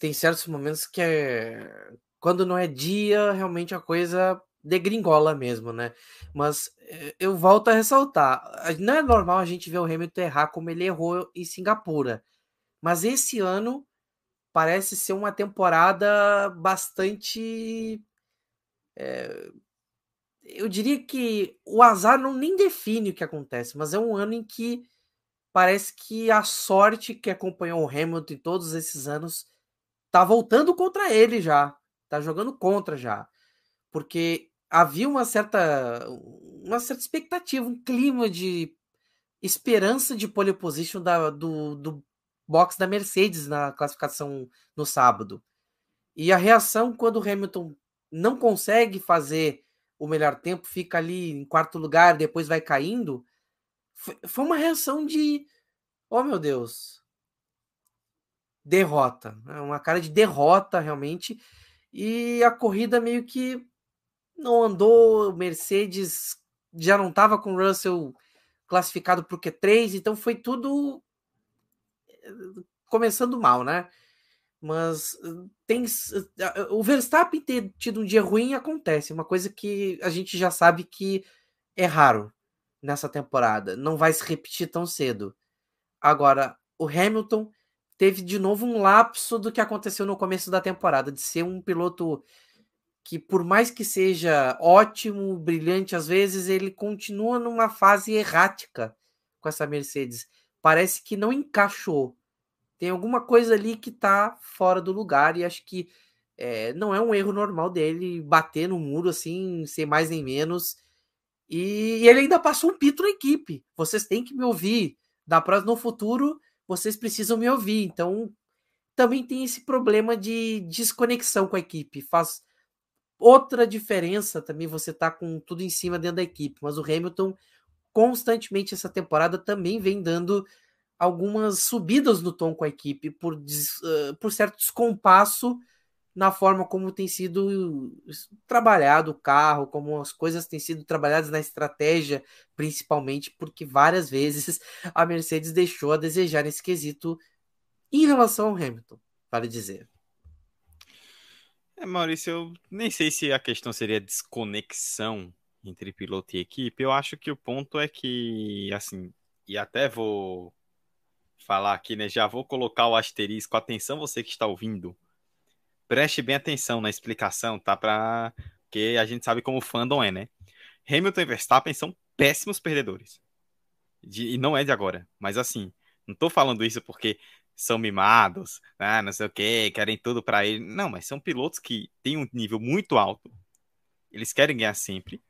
tem certos momentos que é. Quando não é dia, realmente a coisa degringola mesmo, né? Mas é, eu volto a ressaltar: não é normal a gente ver o Hamilton errar como ele errou em Singapura. Mas esse ano parece ser uma temporada bastante. É, eu diria que o azar não nem define o que acontece, mas é um ano em que parece que a sorte que acompanhou o Hamilton todos esses anos tá voltando contra ele já, tá jogando contra já, porque havia uma certa uma certa expectativa, um clima de esperança de pole position da, do, do box da Mercedes na classificação no sábado. E a reação quando o Hamilton não consegue fazer o melhor tempo, fica ali em quarto lugar, depois vai caindo, foi uma reação de, oh meu Deus, derrota, né, uma cara de derrota realmente, e a corrida meio que não andou, Mercedes já não estava com Russell classificado para o Q3, então foi tudo eh, começando mal, né? Mas tem o Verstappen ter tido um dia ruim acontece, uma coisa que a gente já sabe que é raro nessa temporada, não vai se repetir tão cedo. Agora, o Hamilton teve de novo um lapso do que aconteceu no começo da temporada, de ser um piloto que por mais que seja ótimo, brilhante às vezes, ele continua numa fase errática com essa Mercedes. Parece que não encaixou tem alguma coisa ali que tá fora do lugar e acho que é, não é um erro normal dele bater no muro assim, sem mais nem menos. E, e ele ainda passou um pito na equipe. Vocês têm que me ouvir. Da próxima no futuro, vocês precisam me ouvir. Então, também tem esse problema de desconexão com a equipe. Faz outra diferença também você tá com tudo em cima dentro da equipe. Mas o Hamilton constantemente essa temporada também vem dando algumas subidas no tom com a equipe por, uh, por certo descompasso na forma como tem sido trabalhado o carro, como as coisas têm sido trabalhadas na estratégia, principalmente porque várias vezes a Mercedes deixou a desejar nesse quesito em relação ao Hamilton, para dizer. É, Maurício, eu nem sei se a questão seria desconexão entre piloto e equipe. Eu acho que o ponto é que, assim, e até vou falar aqui, né? Já vou colocar o asterisco. Atenção, você que está ouvindo. Preste bem atenção na explicação, tá? Para que a gente sabe como o fandom é, né? Hamilton e Verstappen são péssimos perdedores. De, e não é de agora. Mas assim, não tô falando isso porque são mimados, né? não sei o que, querem tudo para ele. Não, mas são pilotos que têm um nível muito alto. Eles querem ganhar sempre.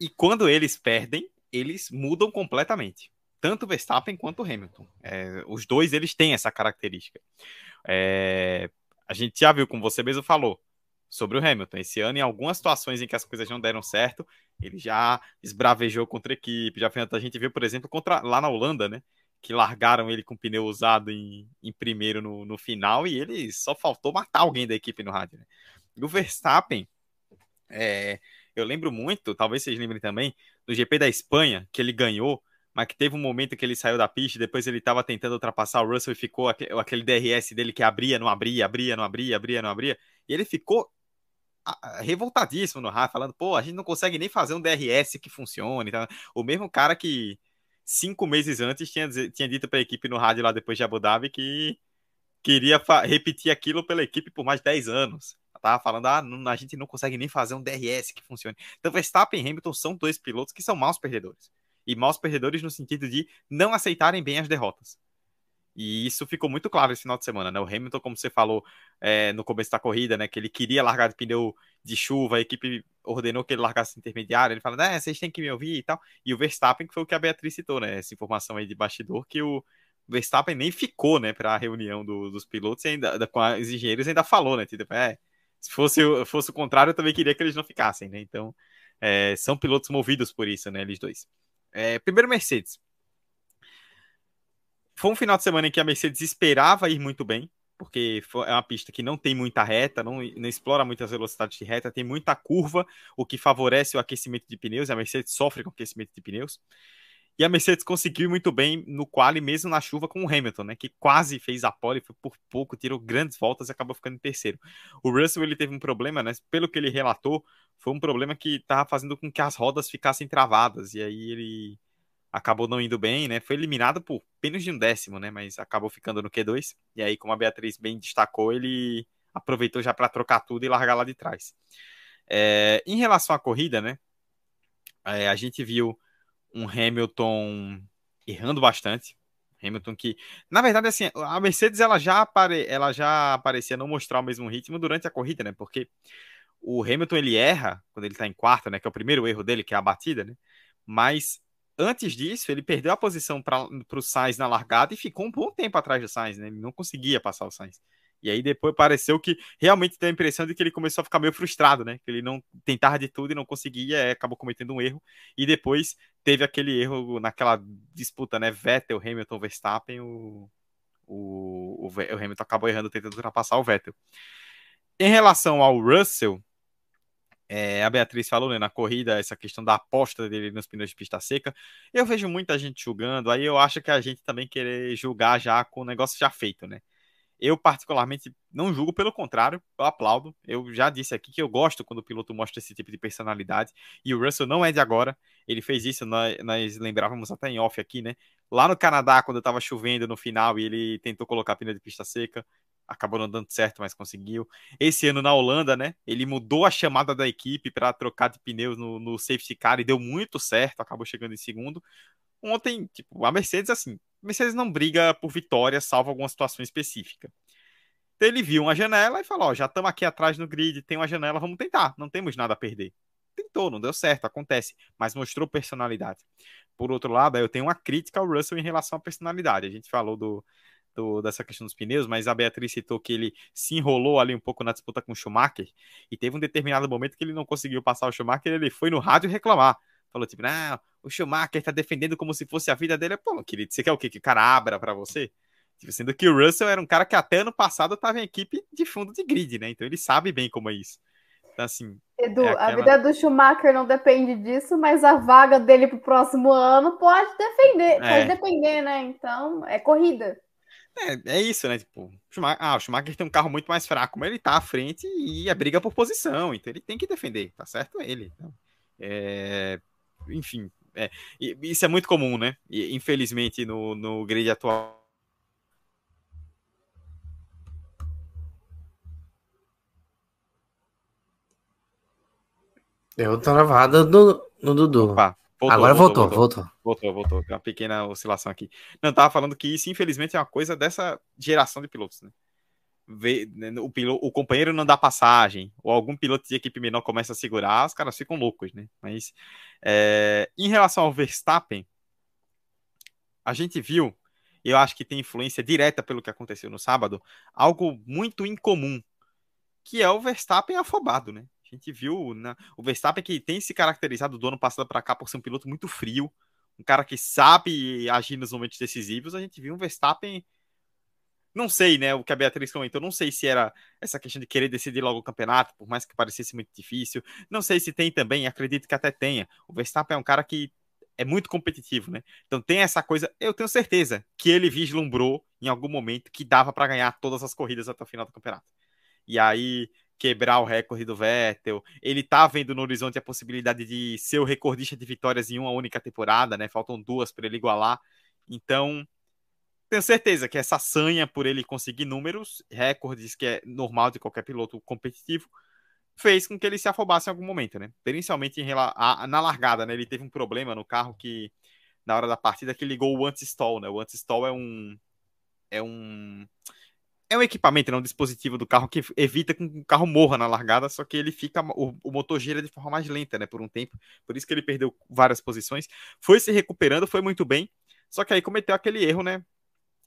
E quando eles perdem, eles mudam completamente tanto Verstappen quanto Hamilton. É, os dois eles têm essa característica. É, a gente já viu, como você mesmo falou, sobre o Hamilton. Esse ano, em algumas situações em que as coisas não deram certo, ele já esbravejou contra a equipe. Já a gente viu, por exemplo, contra, lá na Holanda, né? Que largaram ele com pneu usado em, em primeiro no, no final e ele só faltou matar alguém da equipe no rádio. Né? E o Verstappen, é, eu lembro muito, talvez vocês lembrem também, do GP da Espanha, que ele ganhou mas que teve um momento que ele saiu da pista, depois ele estava tentando ultrapassar o Russell e ficou aquele DRS dele que abria, não abria, abria, não abria, abria, não abria, e ele ficou revoltadíssimo no rádio, falando, pô, a gente não consegue nem fazer um DRS que funcione. Tá? O mesmo cara que cinco meses antes tinha, tinha dito para a equipe no rádio lá depois de Abu Dhabi que queria repetir aquilo pela equipe por mais de 10 anos. Tava falando, ah, não, a gente não consegue nem fazer um DRS que funcione. Então, Verstappen e Hamilton são dois pilotos que são maus perdedores e maus perdedores no sentido de não aceitarem bem as derrotas. E isso ficou muito claro esse final de semana, né? O Hamilton, como você falou é, no começo da corrida, né? Que ele queria largar de pneu de chuva, a equipe ordenou que ele largasse intermediário. Ele fala, né? Vocês têm que me ouvir e tal. E o Verstappen, que foi o que a Beatriz citou, né? Essa informação aí de bastidor, que o Verstappen nem ficou, né? Para a reunião do, dos pilotos ainda com os engenheiros ainda falou, né? Tipo, é, se fosse, fosse o contrário, eu também queria que eles não ficassem, né? Então, é, são pilotos movidos por isso, né? Eles dois. É, primeiro, Mercedes. Foi um final de semana em que a Mercedes esperava ir muito bem, porque é uma pista que não tem muita reta, não, não explora muitas velocidades de reta, tem muita curva, o que favorece o aquecimento de pneus. A Mercedes sofre com aquecimento de pneus. E a Mercedes conseguiu muito bem no quali, mesmo na chuva, com o Hamilton, né? Que quase fez a pole, foi por pouco, tirou grandes voltas e acabou ficando em terceiro. O Russell ele teve um problema, né? Pelo que ele relatou, foi um problema que estava fazendo com que as rodas ficassem travadas. E aí ele acabou não indo bem, né? Foi eliminado por menos de um décimo, né? Mas acabou ficando no Q2. E aí, como a Beatriz bem destacou, ele aproveitou já para trocar tudo e largar lá de trás. É, em relação à corrida, né? É, a gente viu um Hamilton errando bastante. Hamilton que, na verdade, assim, a Mercedes ela já, apare, ela já parecia não mostrar o mesmo ritmo durante a corrida, né? Porque o Hamilton ele erra quando ele tá em quarto, né? Que é o primeiro erro dele, que é a batida, né? Mas antes disso, ele perdeu a posição para o Sainz na largada e ficou um bom tempo atrás do Sainz, né? Ele não conseguia passar o Sainz. E aí depois pareceu que realmente deu a impressão de que ele começou a ficar meio frustrado, né? Que ele não tentava de tudo e não conseguia, acabou cometendo um erro. E depois teve aquele erro naquela disputa, né? Vettel, Hamilton, Verstappen, o, o, o Hamilton acabou errando tentando ultrapassar o Vettel. Em relação ao Russell, é, a Beatriz falou né, na corrida essa questão da aposta dele nos pneus de pista seca. Eu vejo muita gente julgando, aí eu acho que a gente também querer julgar já com o negócio já feito, né? Eu, particularmente, não julgo, pelo contrário, eu aplaudo. Eu já disse aqui que eu gosto quando o piloto mostra esse tipo de personalidade. E o Russell não é de agora. Ele fez isso, nós, nós lembrávamos até em off aqui, né? Lá no Canadá, quando estava chovendo no final e ele tentou colocar pneu de pista seca, acabou não dando certo, mas conseguiu. Esse ano na Holanda, né? Ele mudou a chamada da equipe para trocar de pneus no, no safety car e deu muito certo, acabou chegando em segundo. Ontem, tipo, a Mercedes, assim, Mercedes não briga por vitória, salvo alguma situação específica. Então ele viu uma janela e falou: Ó, já estamos aqui atrás no grid, tem uma janela, vamos tentar, não temos nada a perder. Tentou, não deu certo, acontece, mas mostrou personalidade. Por outro lado, eu tenho uma crítica ao Russell em relação à personalidade. A gente falou do, do, dessa questão dos pneus, mas a Beatriz citou que ele se enrolou ali um pouco na disputa com o Schumacher e teve um determinado momento que ele não conseguiu passar o Schumacher, ele foi no rádio reclamar. Falou tipo, não, o Schumacher tá defendendo como se fosse a vida dele. Pô, querido, você quer o quê? Que o cara abra para você? Tipo, sendo que o Russell era um cara que até ano passado tava em equipe de fundo de grid, né? Então ele sabe bem como é isso. Então, assim. Edu, é aquela... a vida do Schumacher não depende disso, mas a vaga dele pro próximo ano pode defender, é. pode depender, né? Então, é corrida. É, é isso, né? Tipo, Schumacher, ah, o Schumacher tem um carro muito mais fraco, mas ele tá à frente e é briga por posição, então ele tem que defender, tá certo ele. Então, é, enfim, é, isso é muito comum, né? Infelizmente, no, no grid atual. Deu travada no, no Dudu. Opa, voltou, Agora voltou voltou, voltou, voltou. Voltou, Tem uma pequena oscilação aqui. Não, tava falando que isso, infelizmente, é uma coisa dessa geração de pilotos, né? Né, o, piloto, o companheiro não dá passagem, ou algum piloto de equipe menor começa a segurar, os caras ficam loucos, né? Mas é, em relação ao Verstappen, a gente viu, eu acho que tem influência direta pelo que aconteceu no sábado, algo muito incomum, que é o Verstappen afobado, né? A gente viu né, o Verstappen que tem se caracterizado do ano passado para cá por ser um piloto muito frio, um cara que sabe agir nos momentos decisivos. A gente viu um Verstappen não sei, né? O que a Beatriz comentou, não sei se era essa questão de querer decidir logo o campeonato, por mais que parecesse muito difícil. Não sei se tem também, acredito que até tenha. O Verstappen é um cara que é muito competitivo, né? Então tem essa coisa, eu tenho certeza que ele vislumbrou em algum momento que dava para ganhar todas as corridas até o final do campeonato. E aí quebrar o recorde do Vettel, ele tá vendo no horizonte a possibilidade de ser o recordista de vitórias em uma única temporada, né? Faltam duas para ele igualar. Então, tenho certeza que essa sanha por ele conseguir números, recordes, que é normal de qualquer piloto competitivo, fez com que ele se afobasse em algum momento, né? Principalmente em, a, na largada, né? Ele teve um problema no carro que, na hora da partida, que ligou o anti-stall, né? O anti-stall é um. É um. É um equipamento, é um dispositivo do carro que evita que o carro morra na largada, só que ele fica. O, o motor gira de forma mais lenta, né? Por um tempo. Por isso que ele perdeu várias posições. Foi se recuperando, foi muito bem. Só que aí cometeu aquele erro, né?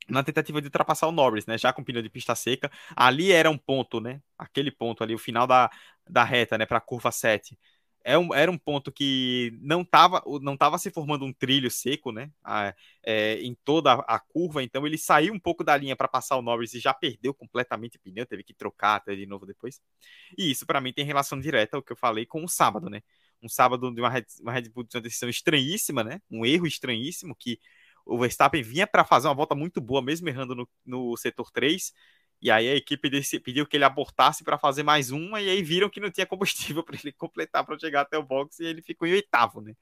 Na tentativa de ultrapassar o Norris, né? Já com pneu de pista seca. Ali era um ponto, né? Aquele ponto ali, o final da, da reta, né? Para a curva 7. É um, era um ponto que não estava não tava se formando um trilho seco, né? A, é, em toda a curva, então ele saiu um pouco da linha para passar o Norris e já perdeu completamente o pneu, teve que trocar até de novo depois. E isso para mim tem relação direta ao que eu falei com o sábado, né? Um sábado de uma Red, uma Red Bull de uma decisão estranhíssima, né? Um erro estranhíssimo que o Verstappen vinha para fazer uma volta muito boa, mesmo errando no, no setor 3. E aí a equipe desse, pediu que ele abortasse para fazer mais uma, e aí viram que não tinha combustível para ele completar para chegar até o box, e ele ficou em oitavo, né?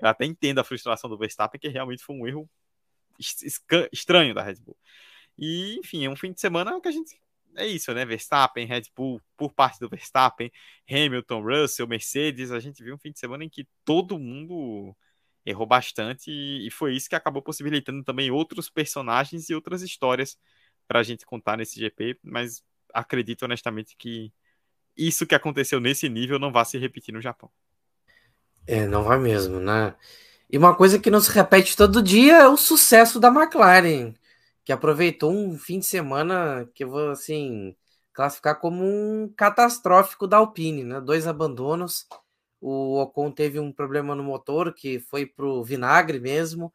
eu até entendo a frustração do Verstappen, que realmente foi um erro estranho da Red Bull. E, enfim, é um fim de semana que a gente. É isso, né? Verstappen, Red Bull, por parte do Verstappen, Hamilton, Russell, Mercedes. A gente viu um fim de semana em que todo mundo errou bastante e foi isso que acabou possibilitando também outros personagens e outras histórias para a gente contar nesse GP. Mas acredito honestamente que isso que aconteceu nesse nível não vai se repetir no Japão. É, não vai mesmo, né? E uma coisa que não se repete todo dia é o sucesso da McLaren, que aproveitou um fim de semana que eu vou assim classificar como um catastrófico da Alpine, né? Dois abandonos. O Ocon teve um problema no motor que foi pro vinagre mesmo.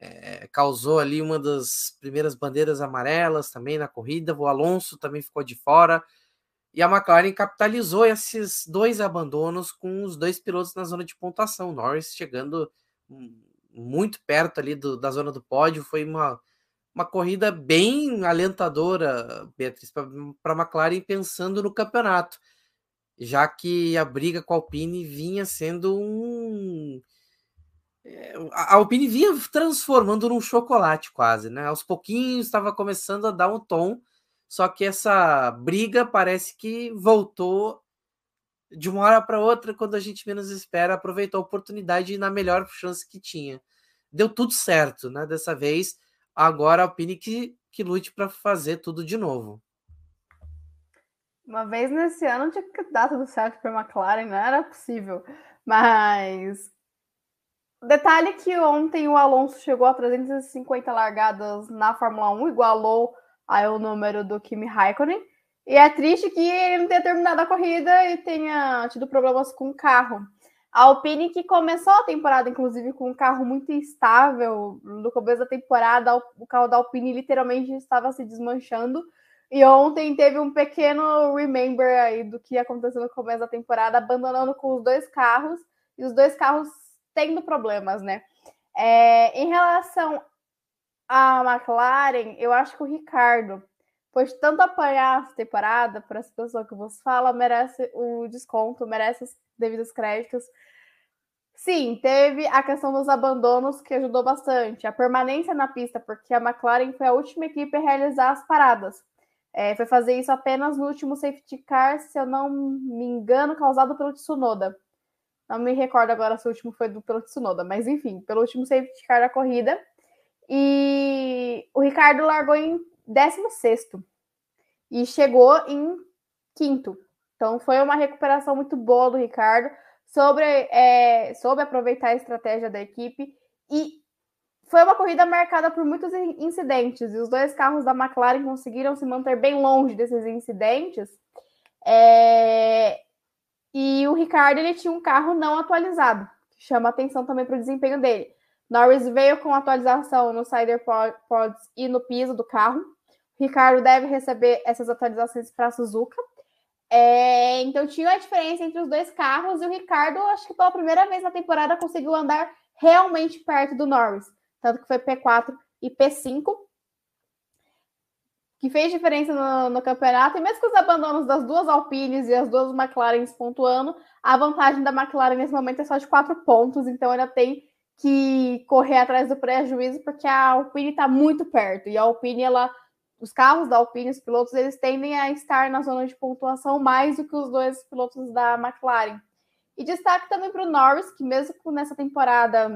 É, causou ali uma das primeiras bandeiras amarelas também na corrida. O Alonso também ficou de fora. E a McLaren capitalizou esses dois abandonos com os dois pilotos na zona de pontuação. Norris chegando muito perto ali do, da zona do pódio. Foi uma, uma corrida bem alentadora, Beatriz, para a McLaren pensando no campeonato, já que a briga com a Alpine vinha sendo um. É, a Alpine vinha transformando num chocolate quase, né? Aos pouquinhos estava começando a dar um tom só que essa briga parece que voltou de uma hora para outra, quando a gente menos espera, aproveitou a oportunidade na melhor chance que tinha. Deu tudo certo, né? Dessa vez, agora a Alpine que, que lute para fazer tudo de novo. Uma vez nesse ano tinha que dar tudo certo para a McLaren, não era possível. Mas detalhe que ontem o Alonso chegou a 350 largadas na Fórmula 1, igualou aí o número do Kimi Raikkonen. E é triste que ele não tenha terminado a corrida e tenha tido problemas com o carro. A Alpine, que começou a temporada, inclusive, com um carro muito instável, no começo da temporada, o carro da Alpine literalmente estava se desmanchando. E ontem teve um pequeno remember aí do que aconteceu no começo da temporada, abandonando com os dois carros e os dois carros tendo problemas, né? É, em relação a McLaren, eu acho que o Ricardo, pois tanto apanhar essa temporada, para essa pessoa que você fala, merece o desconto, merece os devidos créditos. Sim, teve a questão dos abandonos que ajudou bastante, a permanência na pista, porque a McLaren foi a última equipe a realizar as paradas. É, foi fazer isso apenas no último safety car, se eu não me engano, causado pelo Tsunoda. Não me recordo agora se o último foi do, pelo Tsunoda, mas enfim, pelo último safety car da corrida. E o Ricardo largou em 16 e chegou em quinto. Então foi uma recuperação muito boa do Ricardo sobre, é, sobre aproveitar a estratégia da equipe e foi uma corrida marcada por muitos incidentes e os dois carros da McLaren conseguiram se manter bem longe desses incidentes. É, e o Ricardo ele tinha um carro não atualizado, que chama atenção também para o desempenho dele. Norris veio com atualização no Cider Pods e no piso do carro. Ricardo deve receber essas atualizações para a Suzuka. É, então tinha a diferença entre os dois carros e o Ricardo, acho que pela primeira vez na temporada, conseguiu andar realmente perto do Norris. Tanto que foi P4 e P5, que fez diferença no, no, campeonato. E mesmo com os abandonos das duas Alpines e as duas McLarens pontuando, a vantagem da McLaren nesse momento é só de quatro pontos, então ainda tem que correr atrás do prejuízo, porque a Alpine está muito perto. E a Alpine, ela, os carros da Alpine, os pilotos, eles tendem a estar na zona de pontuação mais do que os dois pilotos da McLaren. E destaque também para o Norris, que mesmo nessa temporada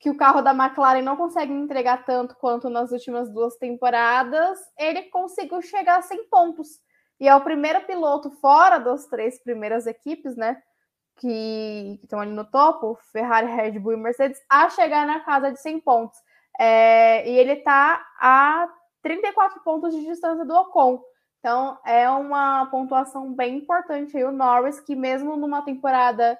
que o carro da McLaren não consegue entregar tanto quanto nas últimas duas temporadas, ele conseguiu chegar a 100 pontos. E é o primeiro piloto fora das três primeiras equipes, né? que estão ali no topo, Ferrari, Red Bull e Mercedes, a chegar na casa de 100 pontos. É, e ele está a 34 pontos de distância do Ocon. Então, é uma pontuação bem importante aí o Norris, que mesmo numa temporada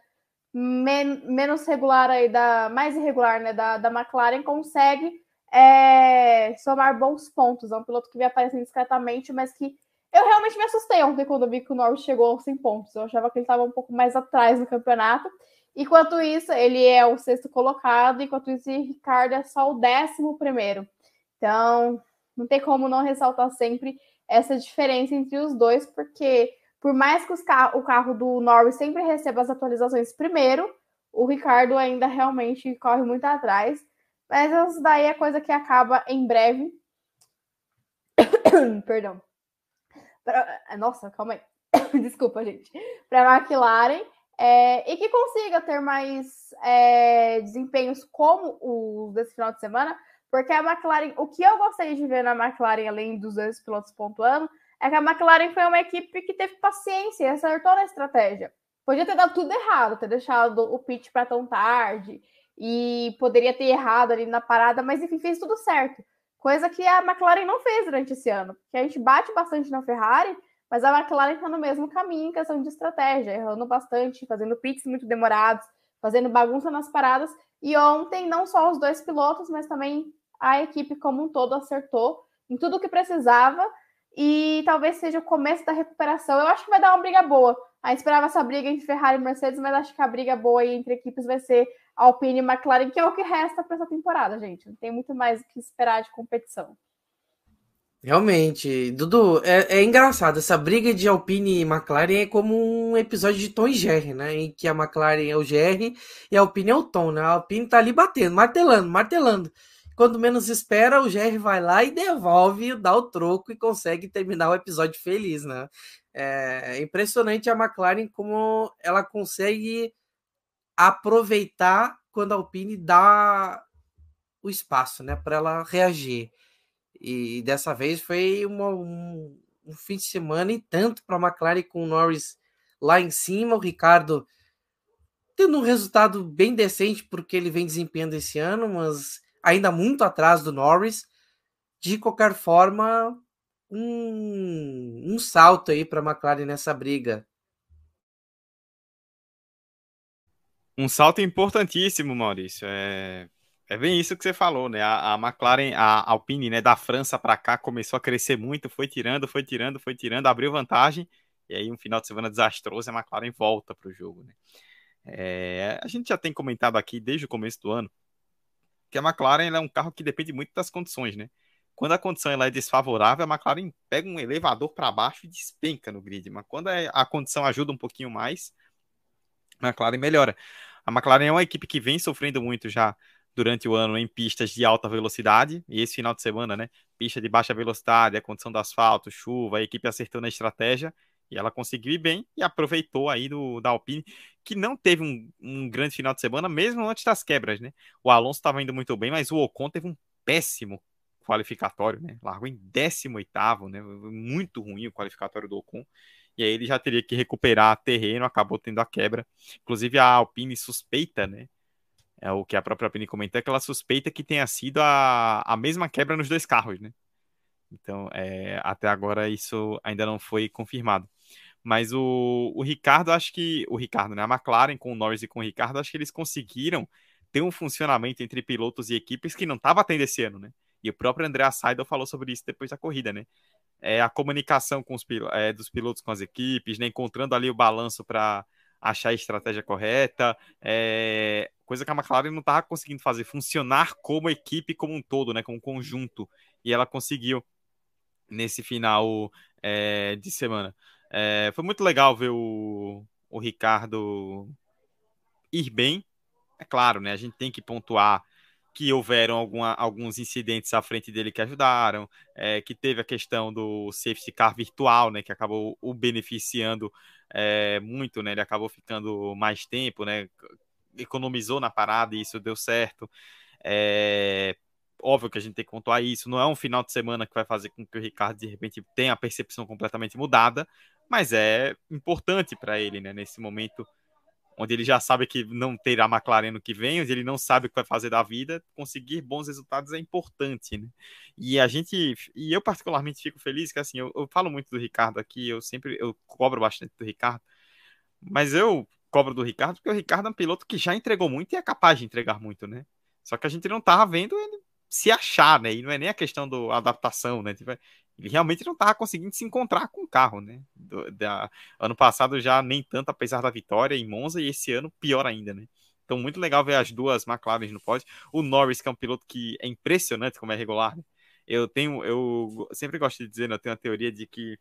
men menos regular aí, da, mais irregular, né, da, da McLaren, consegue é, somar bons pontos. É um piloto que vem aparecendo discretamente, mas que eu realmente me assustei ontem quando vi que o Norris chegou aos 100 pontos. Eu achava que ele estava um pouco mais atrás no campeonato. Enquanto isso, ele é o sexto colocado, enquanto isso, Ricardo é só o décimo primeiro. Então, não tem como não ressaltar sempre essa diferença entre os dois, porque por mais que car o carro do Norris sempre receba as atualizações primeiro, o Ricardo ainda realmente corre muito atrás. Mas isso daí é coisa que acaba em breve. Perdão. Pra... Nossa, calma aí. Desculpa, gente. Para a McLaren. É... e que consiga ter mais é... desempenhos como o desse final de semana, porque a McLaren, o que eu gostei de ver na McLaren, além dos dois pilotos pontuando, é que a McLaren foi uma equipe que teve paciência e acertou na estratégia. Podia ter dado tudo errado, ter deixado o pitch para tão tarde e poderia ter errado ali na parada, mas enfim, fez tudo certo. Coisa que a McLaren não fez durante esse ano, que a gente bate bastante na Ferrari, mas a McLaren está no mesmo caminho em questão de estratégia, errando bastante, fazendo pits muito demorados, fazendo bagunça nas paradas. E ontem, não só os dois pilotos, mas também a equipe como um todo acertou em tudo o que precisava e talvez seja o começo da recuperação. Eu acho que vai dar uma briga boa. A esperava essa briga entre Ferrari e Mercedes, mas acho que a briga boa entre equipes vai ser Alpine e McLaren, que é o que resta para essa temporada, gente. Não tem muito mais o que esperar de competição. Realmente, Dudu, é, é, engraçado. Essa briga de Alpine e McLaren é como um episódio de Tom e Jerry, né? Em que a McLaren é o Jerry e a Alpine é o Tom, né? A Alpine tá ali batendo, martelando, martelando. Quando menos espera, o Jerry vai lá e devolve, dá o troco e consegue terminar o episódio feliz, né? É impressionante a McLaren como ela consegue aproveitar quando a Alpine dá o espaço, né, para ela reagir. E dessa vez foi uma, um, um, fim de semana e tanto para a McLaren com o Norris lá em cima, o Ricardo tendo um resultado bem decente porque ele vem desempenhando esse ano, mas ainda muito atrás do Norris. De qualquer forma, um, um salto aí para a McLaren nessa briga. Um salto importantíssimo, Maurício. É, é bem isso que você falou, né? A, a McLaren, a Alpine, né, da França para cá começou a crescer muito, foi tirando, foi tirando, foi tirando, abriu vantagem. E aí, um final de semana desastroso, a McLaren volta para o jogo, né? É, a gente já tem comentado aqui desde o começo do ano que a McLaren é um carro que depende muito das condições, né? Quando a condição ela é desfavorável, a McLaren pega um elevador para baixo e despenca no grid. Mas quando é, a condição ajuda um pouquinho mais, a McLaren melhora. A McLaren é uma equipe que vem sofrendo muito já durante o ano em pistas de alta velocidade, e esse final de semana, né? Pista de baixa velocidade, a condição do asfalto, chuva, a equipe acertando a estratégia, e ela conseguiu ir bem e aproveitou aí do, da Alpine, que não teve um, um grande final de semana, mesmo antes das quebras, né? O Alonso estava indo muito bem, mas o Ocon teve um péssimo qualificatório, né? Largou em 18º, né? Muito ruim o qualificatório do Ocon e aí ele já teria que recuperar terreno, acabou tendo a quebra. Inclusive a Alpine suspeita, né? É o que a própria Alpine comentou, é que ela suspeita que tenha sido a, a mesma quebra nos dois carros, né? Então, é, até agora isso ainda não foi confirmado. Mas o, o Ricardo, acho que. O Ricardo, né? A McLaren com o Norris e com o Ricardo, acho que eles conseguiram ter um funcionamento entre pilotos e equipes que não estava tendo esse ano, né? E o próprio André Seidel falou sobre isso depois da corrida, né? é, a comunicação com os, é, dos pilotos com as equipes, né, encontrando ali o balanço para achar a estratégia correta, é, coisa que a McLaren não estava conseguindo fazer, funcionar como equipe como um todo, né, como conjunto, e ela conseguiu nesse final é, de semana. É, foi muito legal ver o, o Ricardo ir bem, é claro, né, a gente tem que pontuar que houveram alguma, alguns incidentes à frente dele que ajudaram, é, que teve a questão do safety car virtual, né, que acabou o beneficiando é, muito, né, ele acabou ficando mais tempo, né, economizou na parada e isso deu certo. É, óbvio que a gente tem que pontuar isso, não é um final de semana que vai fazer com que o Ricardo de repente tenha a percepção completamente mudada, mas é importante para ele, né, nesse momento onde ele já sabe que não terá McLaren no que vem, onde ele não sabe o que vai fazer da vida, conseguir bons resultados é importante, né? E a gente, e eu particularmente fico feliz que assim, eu, eu falo muito do Ricardo aqui, eu sempre eu cobro bastante do Ricardo, mas eu cobro do Ricardo porque o Ricardo é um piloto que já entregou muito e é capaz de entregar muito, né? Só que a gente não tava vendo ele se achar, né? E não é nem a questão da adaptação, né? Tipo, ele realmente não estava conseguindo se encontrar com o carro, né? Do, da, ano passado já nem tanto, apesar da vitória em Monza, e esse ano pior ainda, né? Então, muito legal ver as duas McLaren no pódio. O Norris, que é um piloto que é impressionante como é regular. Né? Eu tenho, eu sempre gosto de dizer, né? eu tenho a teoria de que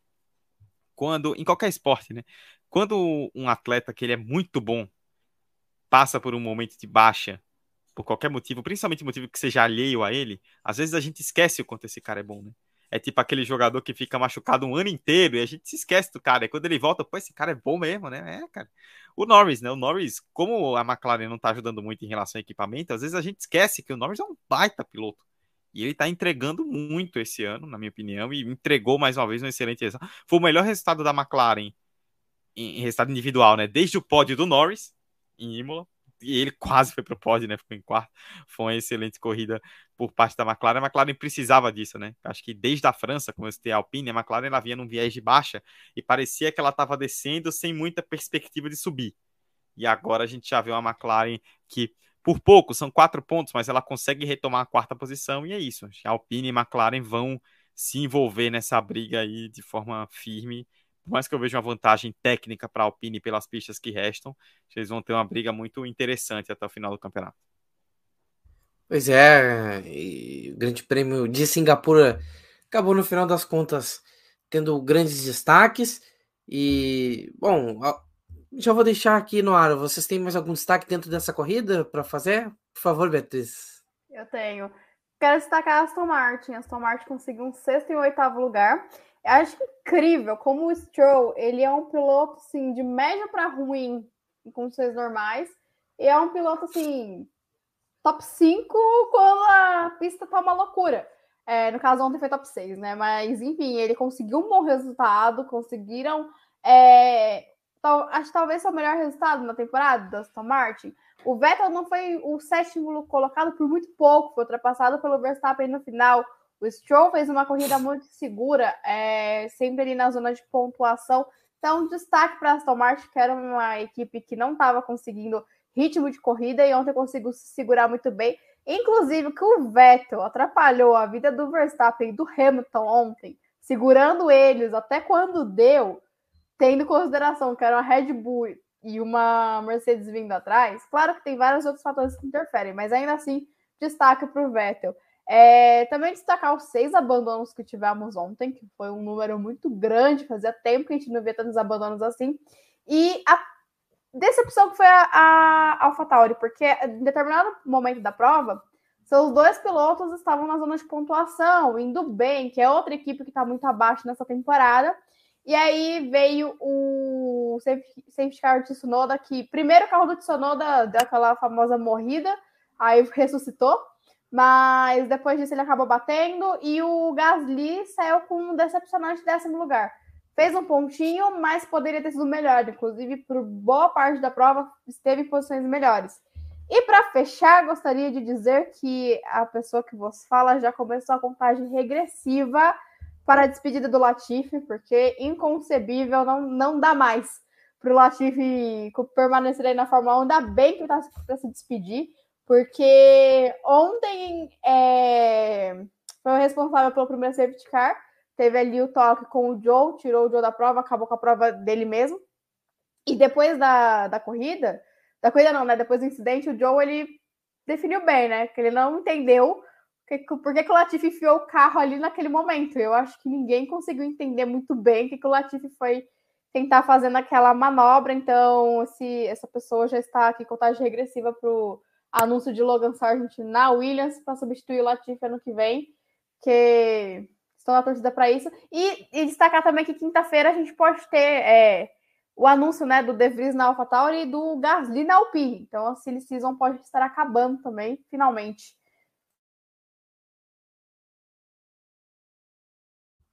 quando, em qualquer esporte, né? Quando um atleta que ele é muito bom, passa por um momento de baixa, por qualquer motivo, principalmente motivo que seja alheio a ele, às vezes a gente esquece o quanto esse cara é bom, né? É tipo aquele jogador que fica machucado um ano inteiro e a gente se esquece do cara. E quando ele volta, pô, esse cara é bom mesmo, né? É, cara. O Norris, né? O Norris, como a McLaren não tá ajudando muito em relação ao equipamento, às vezes a gente esquece que o Norris é um baita piloto. E ele tá entregando muito esse ano, na minha opinião, e entregou mais uma vez um excelente resultado. Foi o melhor resultado da McLaren em resultado individual, né? Desde o pódio do Norris em Imola, e ele quase foi pro pódio, né? Ficou em quarto. Foi uma excelente corrida por parte da McLaren. A McLaren precisava disso, né? Acho que desde a França, como eu a Alpine, a McLaren ela vinha num viés de baixa e parecia que ela estava descendo sem muita perspectiva de subir. E agora a gente já vê uma McLaren que, por pouco, são quatro pontos, mas ela consegue retomar a quarta posição e é isso. A Alpine e a McLaren vão se envolver nessa briga aí de forma firme por mais que eu veja uma vantagem técnica para a Alpine pelas pistas que restam, eles vão ter uma briga muito interessante até o final do campeonato. Pois é, o Grande Prêmio de Singapura acabou no final das contas tendo grandes destaques. E, bom, já vou deixar aqui no ar. Vocês têm mais algum destaque dentro dessa corrida para fazer? Por favor, Beatriz. Eu tenho. Quero destacar a Aston Martin. A Aston Martin conseguiu um sexto e um oitavo lugar. Acho incrível como o Stroll, ele é um piloto, assim, de médio para ruim em condições normais, e é um piloto, assim, top 5 quando a pista tá uma loucura. É, no caso, ontem foi top 6, né? Mas, enfim, ele conseguiu um bom resultado, conseguiram. É, tal, acho que talvez o melhor resultado na temporada da Aston Martin. O Vettel não foi o sétimo colocado por muito pouco, foi ultrapassado pelo Verstappen no final. O Stroll fez uma corrida muito segura, é, sempre ali na zona de pontuação. Então, destaque para Aston Martin, que era uma equipe que não estava conseguindo ritmo de corrida e ontem conseguiu se segurar muito bem. Inclusive, que o Vettel atrapalhou a vida do Verstappen e do Hamilton ontem, segurando eles até quando deu, tendo em consideração que era uma Red Bull e uma Mercedes vindo atrás. Claro que tem vários outros fatores que interferem, mas ainda assim, destaque para o Vettel. É, também destacar os seis abandonos que tivemos ontem, que foi um número muito grande, fazia tempo que a gente não via tantos abandonos assim. E a decepção que foi a, a AlphaTauri, porque em determinado momento da prova, seus dois pilotos estavam na zona de pontuação, indo bem, que é outra equipe que está muito abaixo nessa temporada. E aí veio o safety car de Tsunoda, que primeiro o carro do Tsunoda daquela famosa morrida, aí ressuscitou. Mas depois disso ele acabou batendo e o Gasly saiu com um decepcionante décimo lugar. Fez um pontinho, mas poderia ter sido melhor. Inclusive, por boa parte da prova, esteve em posições melhores. E para fechar, gostaria de dizer que a pessoa que vos fala já começou a contagem regressiva para a despedida do Latifi, porque inconcebível, não, não dá mais para o Latifi permanecer aí na Fórmula 1. Ainda bem que está se despedir porque ontem é, foi o responsável pelo primeiro safety car, teve ali o toque com o Joe, tirou o Joe da prova, acabou com a prova dele mesmo. E depois da, da corrida, da corrida não, né? Depois do incidente, o Joe ele definiu bem, né? Que ele não entendeu que, por que, que o Latifi enfiou o carro ali naquele momento. Eu acho que ninguém conseguiu entender muito bem o que, que o Latifi foi tentar fazer naquela manobra. Então, se essa pessoa já está aqui contagem regressiva para o anúncio de Logan Sargent na Williams para substituir o Latifi ano que vem, que estão na torcida para isso. E, e, destacar também que quinta-feira a gente pode ter é, o anúncio né, do De Vries na AlphaTauri e do Gasly na Alpine. Então a Silly Season pode estar acabando também, finalmente.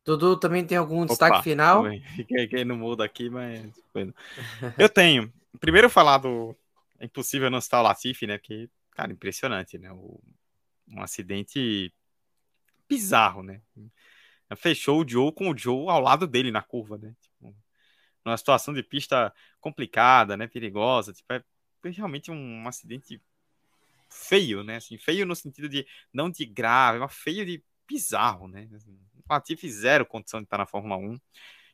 Dudu também tem algum Opa, destaque final? Fiquei no mudo aqui, mas. Eu tenho. Primeiro falar do, é impossível não citar o Latifi, né? Que, cara, impressionante, né? O, um acidente bizarro, né? Fechou o Joe com o Joe ao lado dele na curva, né? Tipo, numa situação de pista complicada, né? Perigosa. Tipo, é realmente um, acidente feio, né? Assim, feio no sentido de não de grave, mas feio de bizarro, né? O Latifi zero condição de estar na Fórmula 1.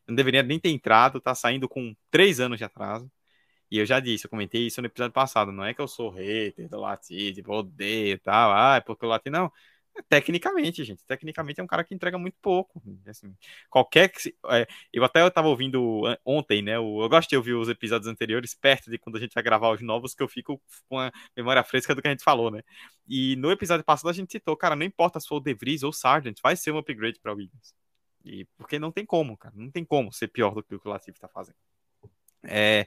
Não deveria nem ter entrado, tá saindo com três anos de atraso. E eu já disse, eu comentei isso no episódio passado. Não é que eu sou hater do Latifi, tipo, odeio e tal. Ah, é porque o Latifi. Não. Tecnicamente, gente. Tecnicamente é um cara que entrega muito pouco. Assim, qualquer que. É, eu até estava ouvindo ontem, né? eu gosto de ouvir os episódios anteriores perto de quando a gente vai gravar os novos, que eu fico com a memória fresca do que a gente falou, né? E no episódio passado a gente citou, cara, não importa se for o De Vries ou o Sargent, vai ser um upgrade para o Williams. E porque não tem como, cara. Não tem como ser pior do que o que o Latifi está fazendo. É,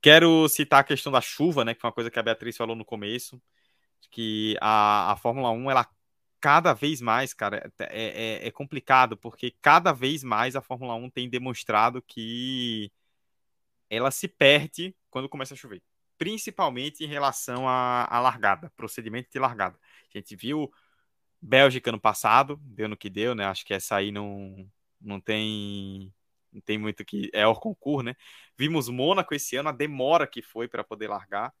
quero citar a questão da chuva, né? Que foi uma coisa que a Beatriz falou no começo. Que a, a Fórmula 1, ela cada vez mais, cara, é, é, é, complicado, porque cada vez mais a Fórmula 1 tem demonstrado que ela se perde quando começa a chover. Principalmente em relação à, à largada, procedimento de largada. A gente viu Bélgica no passado, deu no que deu, né? Acho que essa aí não, não tem não tem muito que é o concurso, né? Vimos Mônaco esse ano, a demora que foi para poder largar.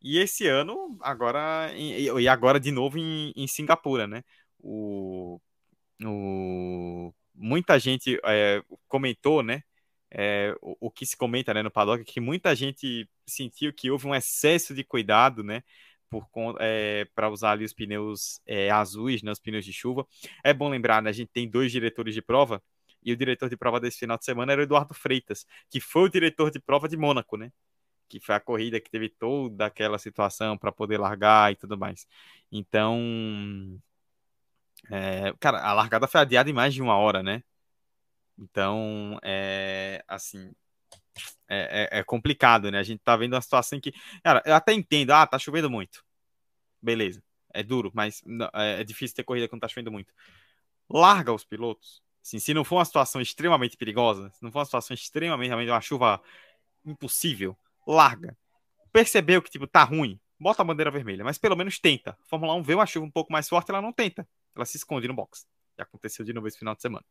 E esse ano, agora, e agora de novo em, em Singapura, né? O, o, muita gente é, comentou, né? É, o, o, que se comenta né, no paddock, que muita gente sentiu que houve um excesso de cuidado, né? Por, é, para usar ali os pneus é, azuis, né, os pneus de chuva. É bom lembrar, né, a gente tem dois diretores de prova, e o diretor de prova desse final de semana era o Eduardo Freitas, que foi o diretor de prova de Mônaco, né? que foi a corrida que teve toda aquela situação para poder largar e tudo mais. Então, é, cara, a largada foi adiada em mais de uma hora, né? Então, é, assim, é, é, é, complicado, né? A gente tá vendo uma situação que, cara, eu até entendo, ah, tá chovendo muito. Beleza, é duro, mas é, é difícil ter corrida quando tá chovendo muito. Larga os pilotos. Assim, se não for uma situação extremamente perigosa, se não for uma situação extremamente, uma chuva impossível, larga. Percebeu que, tipo, tá ruim, bota a bandeira vermelha, mas pelo menos tenta. Fórmula 1 vê uma chuva um pouco mais forte, ela não tenta. Ela se esconde no box. Que aconteceu de novo esse final de semana.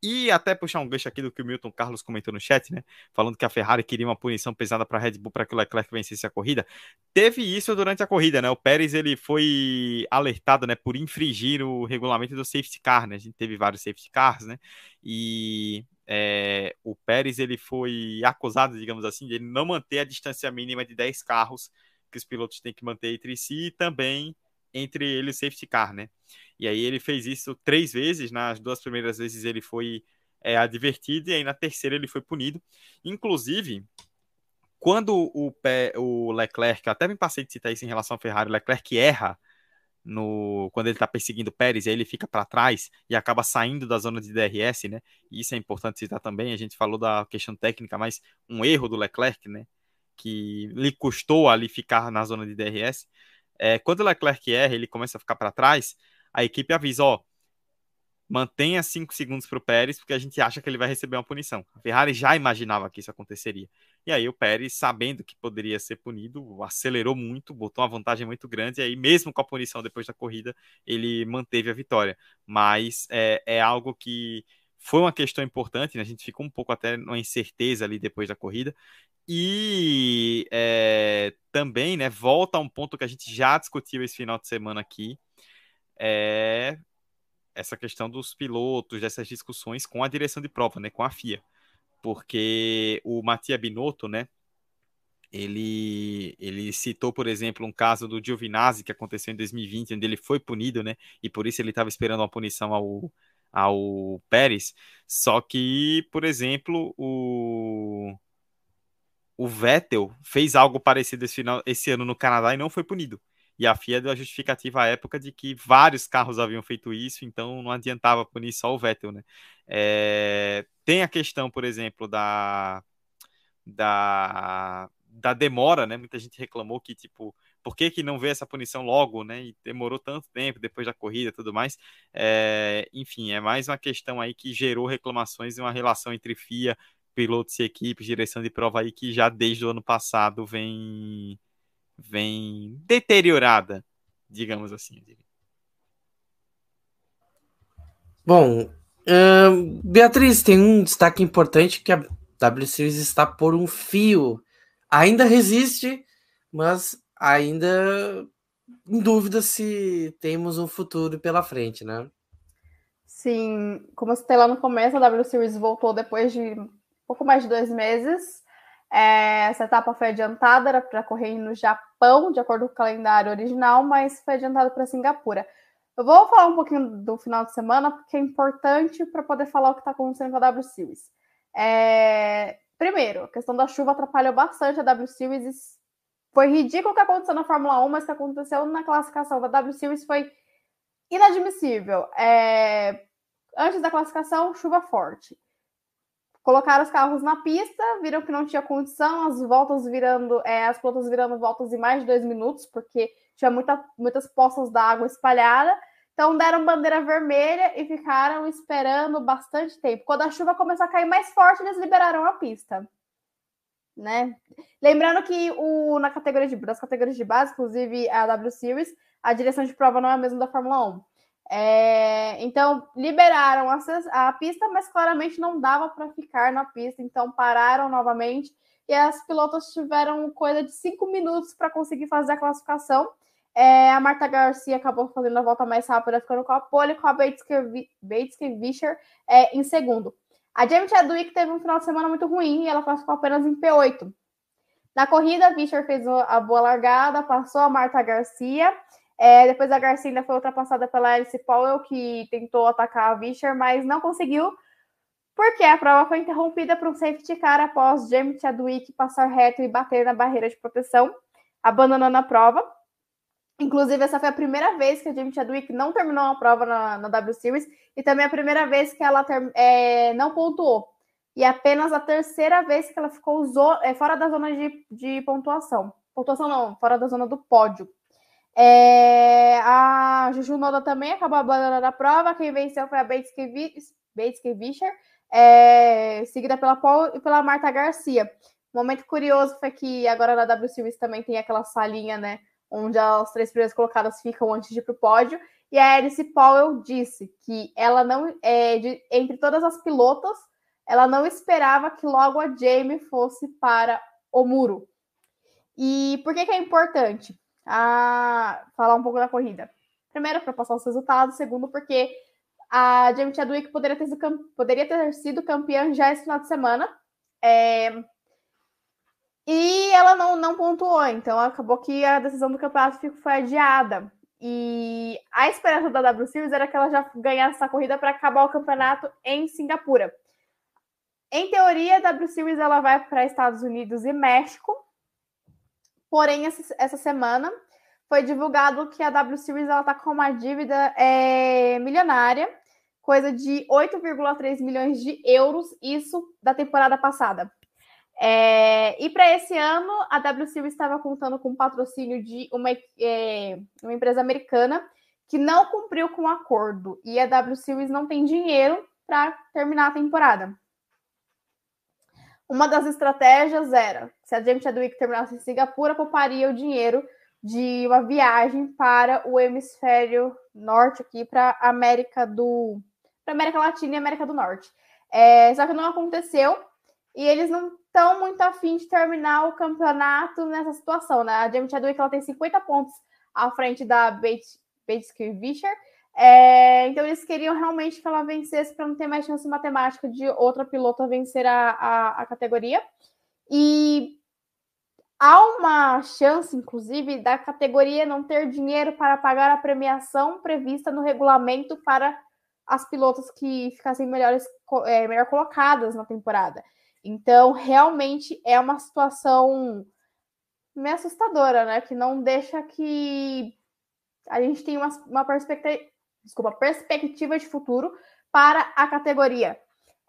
E até puxar um gancho aqui do que o Milton Carlos comentou no chat, né? Falando que a Ferrari queria uma punição pesada para a Red Bull para que o Leclerc vencesse a corrida. Teve isso durante a corrida, né? O Pérez ele foi alertado, né, por infringir o regulamento do safety car, né? A gente teve vários safety cars, né? E é, o Pérez ele foi acusado, digamos assim, de não manter a distância mínima de 10 carros que os pilotos têm que manter entre si e também entre ele e o safety car, né? E aí ele fez isso três vezes, nas duas primeiras vezes ele foi é, advertido e aí na terceira ele foi punido. Inclusive, quando o, o Leclerc, até me passei de citar isso em relação ao Ferrari, o Leclerc erra no quando ele está perseguindo o Pérez, aí ele fica para trás e acaba saindo da zona de DRS, né? E isso é importante citar também. A gente falou da questão técnica, mas um erro do Leclerc, né? Que lhe custou ali ficar na zona de DRS. É, quando o Leclerc erra, ele começa a ficar para trás, a equipe avisa, ó, mantenha 5 segundos para o Pérez, porque a gente acha que ele vai receber uma punição. A Ferrari já imaginava que isso aconteceria. E aí o Pérez, sabendo que poderia ser punido, acelerou muito, botou uma vantagem muito grande, e aí mesmo com a punição depois da corrida, ele manteve a vitória. Mas é, é algo que foi uma questão importante, né? a gente ficou um pouco até numa incerteza ali depois da corrida. E é, também, né, volta a um ponto que a gente já discutiu esse final de semana aqui, é essa questão dos pilotos, dessas discussões com a direção de prova, né, com a FIA. Porque o Mattia Binotto, né, ele, ele citou, por exemplo, um caso do Giovinazzi que aconteceu em 2020, onde ele foi punido, né, e por isso ele estava esperando uma punição ao, ao Pérez. Só que, por exemplo, o, o Vettel fez algo parecido esse, final, esse ano no Canadá e não foi punido. E a FIA deu a justificativa à época de que vários carros haviam feito isso, então não adiantava punir só o Vettel, né? É, tem a questão, por exemplo, da, da, da demora, né? Muita gente reclamou que, tipo, por que, que não vê essa punição logo, né? E demorou tanto tempo depois da corrida e tudo mais. É, enfim, é mais uma questão aí que gerou reclamações e uma relação entre FIA, pilotos e equipes, direção de prova aí que já desde o ano passado vem vem deteriorada, digamos assim. Bom, uh, Beatriz, tem um destaque importante que a W Series está por um fio. Ainda resiste, mas ainda em dúvida se temos um futuro pela frente, né? Sim, como eu citei lá no começo, a W Series voltou depois de pouco mais de dois meses. É, essa etapa foi adiantada, era para correr no Japão, de acordo com o calendário original, mas foi adiantada para Singapura. Eu vou falar um pouquinho do final de semana, porque é importante para poder falar o que está acontecendo com a W Series. É... Primeiro, a questão da chuva atrapalhou bastante a W Series. Foi ridículo o que aconteceu na Fórmula 1, mas o que aconteceu na classificação da W Series foi inadmissível. É... Antes da classificação, chuva forte. Colocaram os carros na pista, viram que não tinha condição, as voltas virando, é, as pilotas virando voltas em mais de dois minutos, porque tinha muita, muitas poças d'água espalhadas. Então deram bandeira vermelha e ficaram esperando bastante tempo. Quando a chuva começou a cair mais forte, eles liberaram a pista. Né? Lembrando que o, na categoria de, das categorias de base, inclusive a W Series, a direção de prova não é a mesma da Fórmula 1. É, então, liberaram a, a, pista, mas claramente não dava para ficar na pista, então pararam novamente e as pilotas tiveram coisa de cinco minutos para conseguir fazer a classificação. É, a Marta Garcia acabou fazendo a volta mais rápida, ficando com a pole, com a Bates Vischer é, em segundo. A Jamie Chadwick teve um final de semana muito ruim e ela classificou apenas em P8. Na corrida, a Vischer fez a boa largada, passou a Marta Garcia. É, depois a Garcia ainda foi ultrapassada pela Alice Powell, que tentou atacar a Vischer, mas não conseguiu, porque a prova foi interrompida por um safety car após Jamie Chadwick passar reto e bater na barreira de proteção, abandonando a prova. Inclusive, essa foi a primeira vez que a Jamie Chadwick não terminou uma prova na, na W Series e também a primeira vez que ela ter, é, não pontuou. E apenas a terceira vez que ela ficou é, fora da zona de, de pontuação. Pontuação não, fora da zona do pódio. É, a Juju Noda também acabou abandonando a prova. Quem venceu foi a Bates Vischer, é, seguida pela Paul e pela Marta Garcia. Um momento curioso foi que agora na W Series também tem aquela salinha, né? Onde as três primeiras colocadas ficam antes de ir para o pódio. E a Alice Powell disse que ela não, é, de, entre todas as pilotas, ela não esperava que logo a Jamie fosse para o muro. E por que, que é importante a, falar um pouco da corrida? Primeiro, para passar os resultados. Segundo, porque a Jamie Chadwick poderia ter, sido, poderia ter sido campeã já esse final de semana. É, e ela não, não pontuou, então acabou que a decisão do campeonato foi adiada. E a esperança da W Series era que ela já ganhasse essa corrida para acabar o campeonato em Singapura. Em teoria, a W Series ela vai para Estados Unidos e México. Porém, essa, essa semana foi divulgado que a W Series está com uma dívida é, milionária, coisa de 8,3 milhões de euros, isso da temporada passada. É, e para esse ano, a WCU estava contando com o patrocínio de uma, é, uma empresa americana que não cumpriu com o acordo. E a W Series não tem dinheiro para terminar a temporada. Uma das estratégias era, se a James Chadwick terminasse em Singapura, pouparia o dinheiro de uma viagem para o hemisfério norte aqui para América do para América Latina e América do Norte. É, só que não aconteceu e eles não estão muito afim de terminar o campeonato nessa situação, né? A Jamie Chadwick ela tem 50 pontos à frente da Bates Vischer. É, então eles queriam realmente que ela vencesse para não ter mais chance matemática de outra pilota vencer a, a, a categoria. E há uma chance, inclusive, da categoria não ter dinheiro para pagar a premiação prevista no regulamento para as pilotas que ficassem melhores, é, melhor colocadas na temporada. Então, realmente é uma situação meio assustadora, né? Que não deixa que a gente tenha uma, uma perspectiva, desculpa, perspectiva de futuro para a categoria.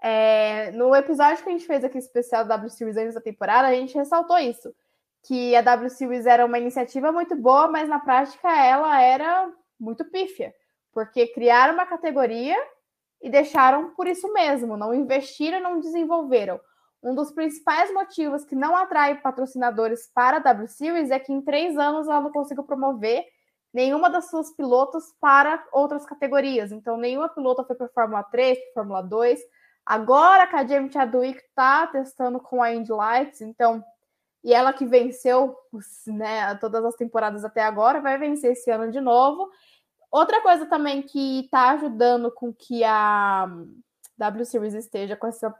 É, no episódio que a gente fez aqui especial da W Series antes da temporada, a gente ressaltou isso. Que a W Series era uma iniciativa muito boa, mas na prática ela era muito pífia. Porque criaram uma categoria e deixaram por isso mesmo, não investiram, não desenvolveram. Um dos principais motivos que não atrai patrocinadores para a W Series é que em três anos ela não conseguiu promover nenhuma das suas pilotos para outras categorias. Então, nenhuma pilota foi para a Fórmula 3, para Fórmula 2. Agora que a Jamie Chadwick está testando com a Indy Lights, então, e ela que venceu né, todas as temporadas até agora, vai vencer esse ano de novo. Outra coisa também que está ajudando com que a W Series esteja com essa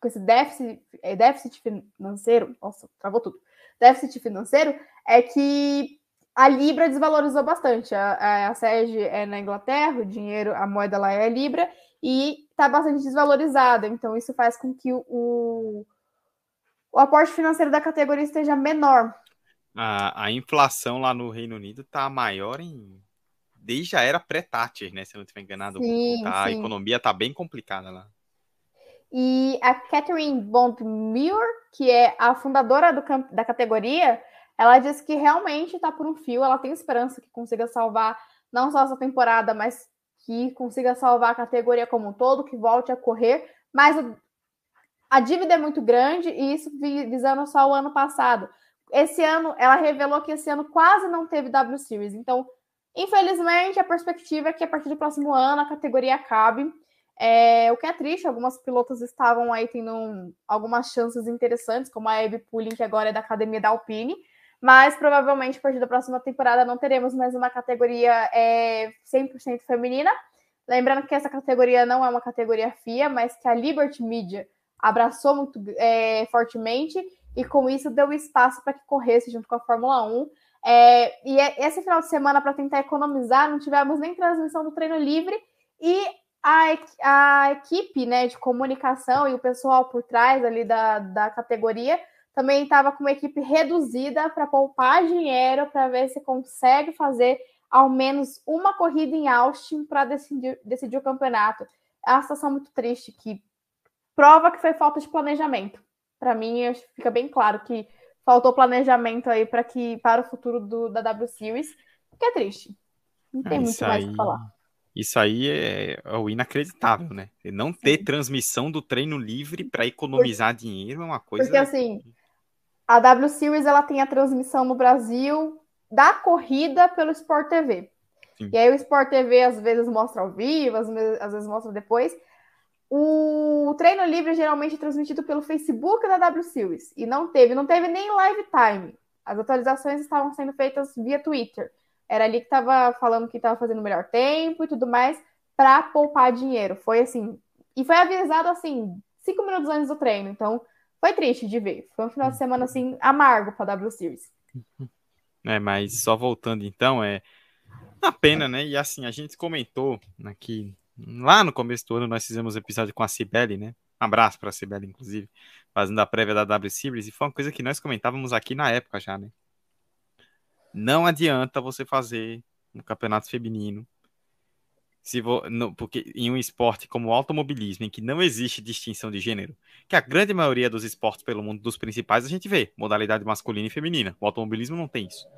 com esse déficit, é, déficit financeiro, nossa, travou tudo, déficit financeiro, é que a Libra desvalorizou bastante. A, a, a sede é na Inglaterra, o dinheiro, a moeda lá é a Libra, e está bastante desvalorizada. Então, isso faz com que o, o, o aporte financeiro da categoria esteja menor. A, a inflação lá no Reino Unido está maior em. Desde a era pré-Thatcher, né? Se eu não estiver enganado. Sim, tá, a sim. economia está bem complicada lá. E a Catherine Bond-Muir, que é a fundadora do, da categoria, ela disse que realmente está por um fio, ela tem esperança que consiga salvar não só essa temporada, mas que consiga salvar a categoria como um todo, que volte a correr, mas a dívida é muito grande e isso visando só o ano passado. Esse ano, ela revelou que esse ano quase não teve W Series, então, infelizmente, a perspectiva é que a partir do próximo ano a categoria acabe. É, o que é triste, algumas pilotos estavam aí tendo um, algumas chances interessantes, como a Abby Pulling, que agora é da academia da Alpine, mas provavelmente a partir da próxima temporada não teremos mais uma categoria é, 100% feminina. Lembrando que essa categoria não é uma categoria FIA, mas que a Liberty Media abraçou muito é, fortemente e com isso deu espaço para que corresse junto com a Fórmula 1. É, e é, esse final de semana, para tentar economizar, não tivemos nem transmissão do treino livre e a, a equipe né, de comunicação e o pessoal por trás ali da, da categoria também estava com uma equipe reduzida para poupar dinheiro para ver se consegue fazer ao menos uma corrida em Austin para decidir, decidir o campeonato. É uma situação muito triste que prova que foi falta de planejamento. Para mim, fica bem claro que faltou planejamento aí para que para o futuro do, da W Series, que é triste. Não tem É, muito mais o que falar. Isso aí é, é o inacreditável, né? Não ter transmissão do treino livre para economizar dinheiro é uma coisa. Porque assim, a W Series ela tem a transmissão no Brasil da corrida pelo Sport TV. Sim. E aí o Sport TV às vezes mostra ao vivo, às vezes, às vezes mostra depois. O treino livre geralmente é transmitido pelo Facebook da W Series. E não teve, não teve nem live time. As atualizações estavam sendo feitas via Twitter. Era ali que estava falando que estava fazendo o melhor tempo e tudo mais para poupar dinheiro. Foi assim. E foi avisado assim, cinco minutos antes do treino. Então, foi triste de ver. Foi um final de semana assim amargo para a W Series. É, mas só voltando então, é uma pena, né? E assim, a gente comentou aqui, lá no começo do ano, nós fizemos um episódio com a Cibele, né? Um abraço para a Cibele, inclusive, fazendo a prévia da W Series, e foi uma coisa que nós comentávamos aqui na época já, né? Não adianta você fazer um campeonato feminino se vo, no, porque em um esporte como o automobilismo, em que não existe distinção de gênero, que a grande maioria dos esportes pelo mundo, dos principais, a gente vê modalidade masculina e feminina. O automobilismo não tem isso.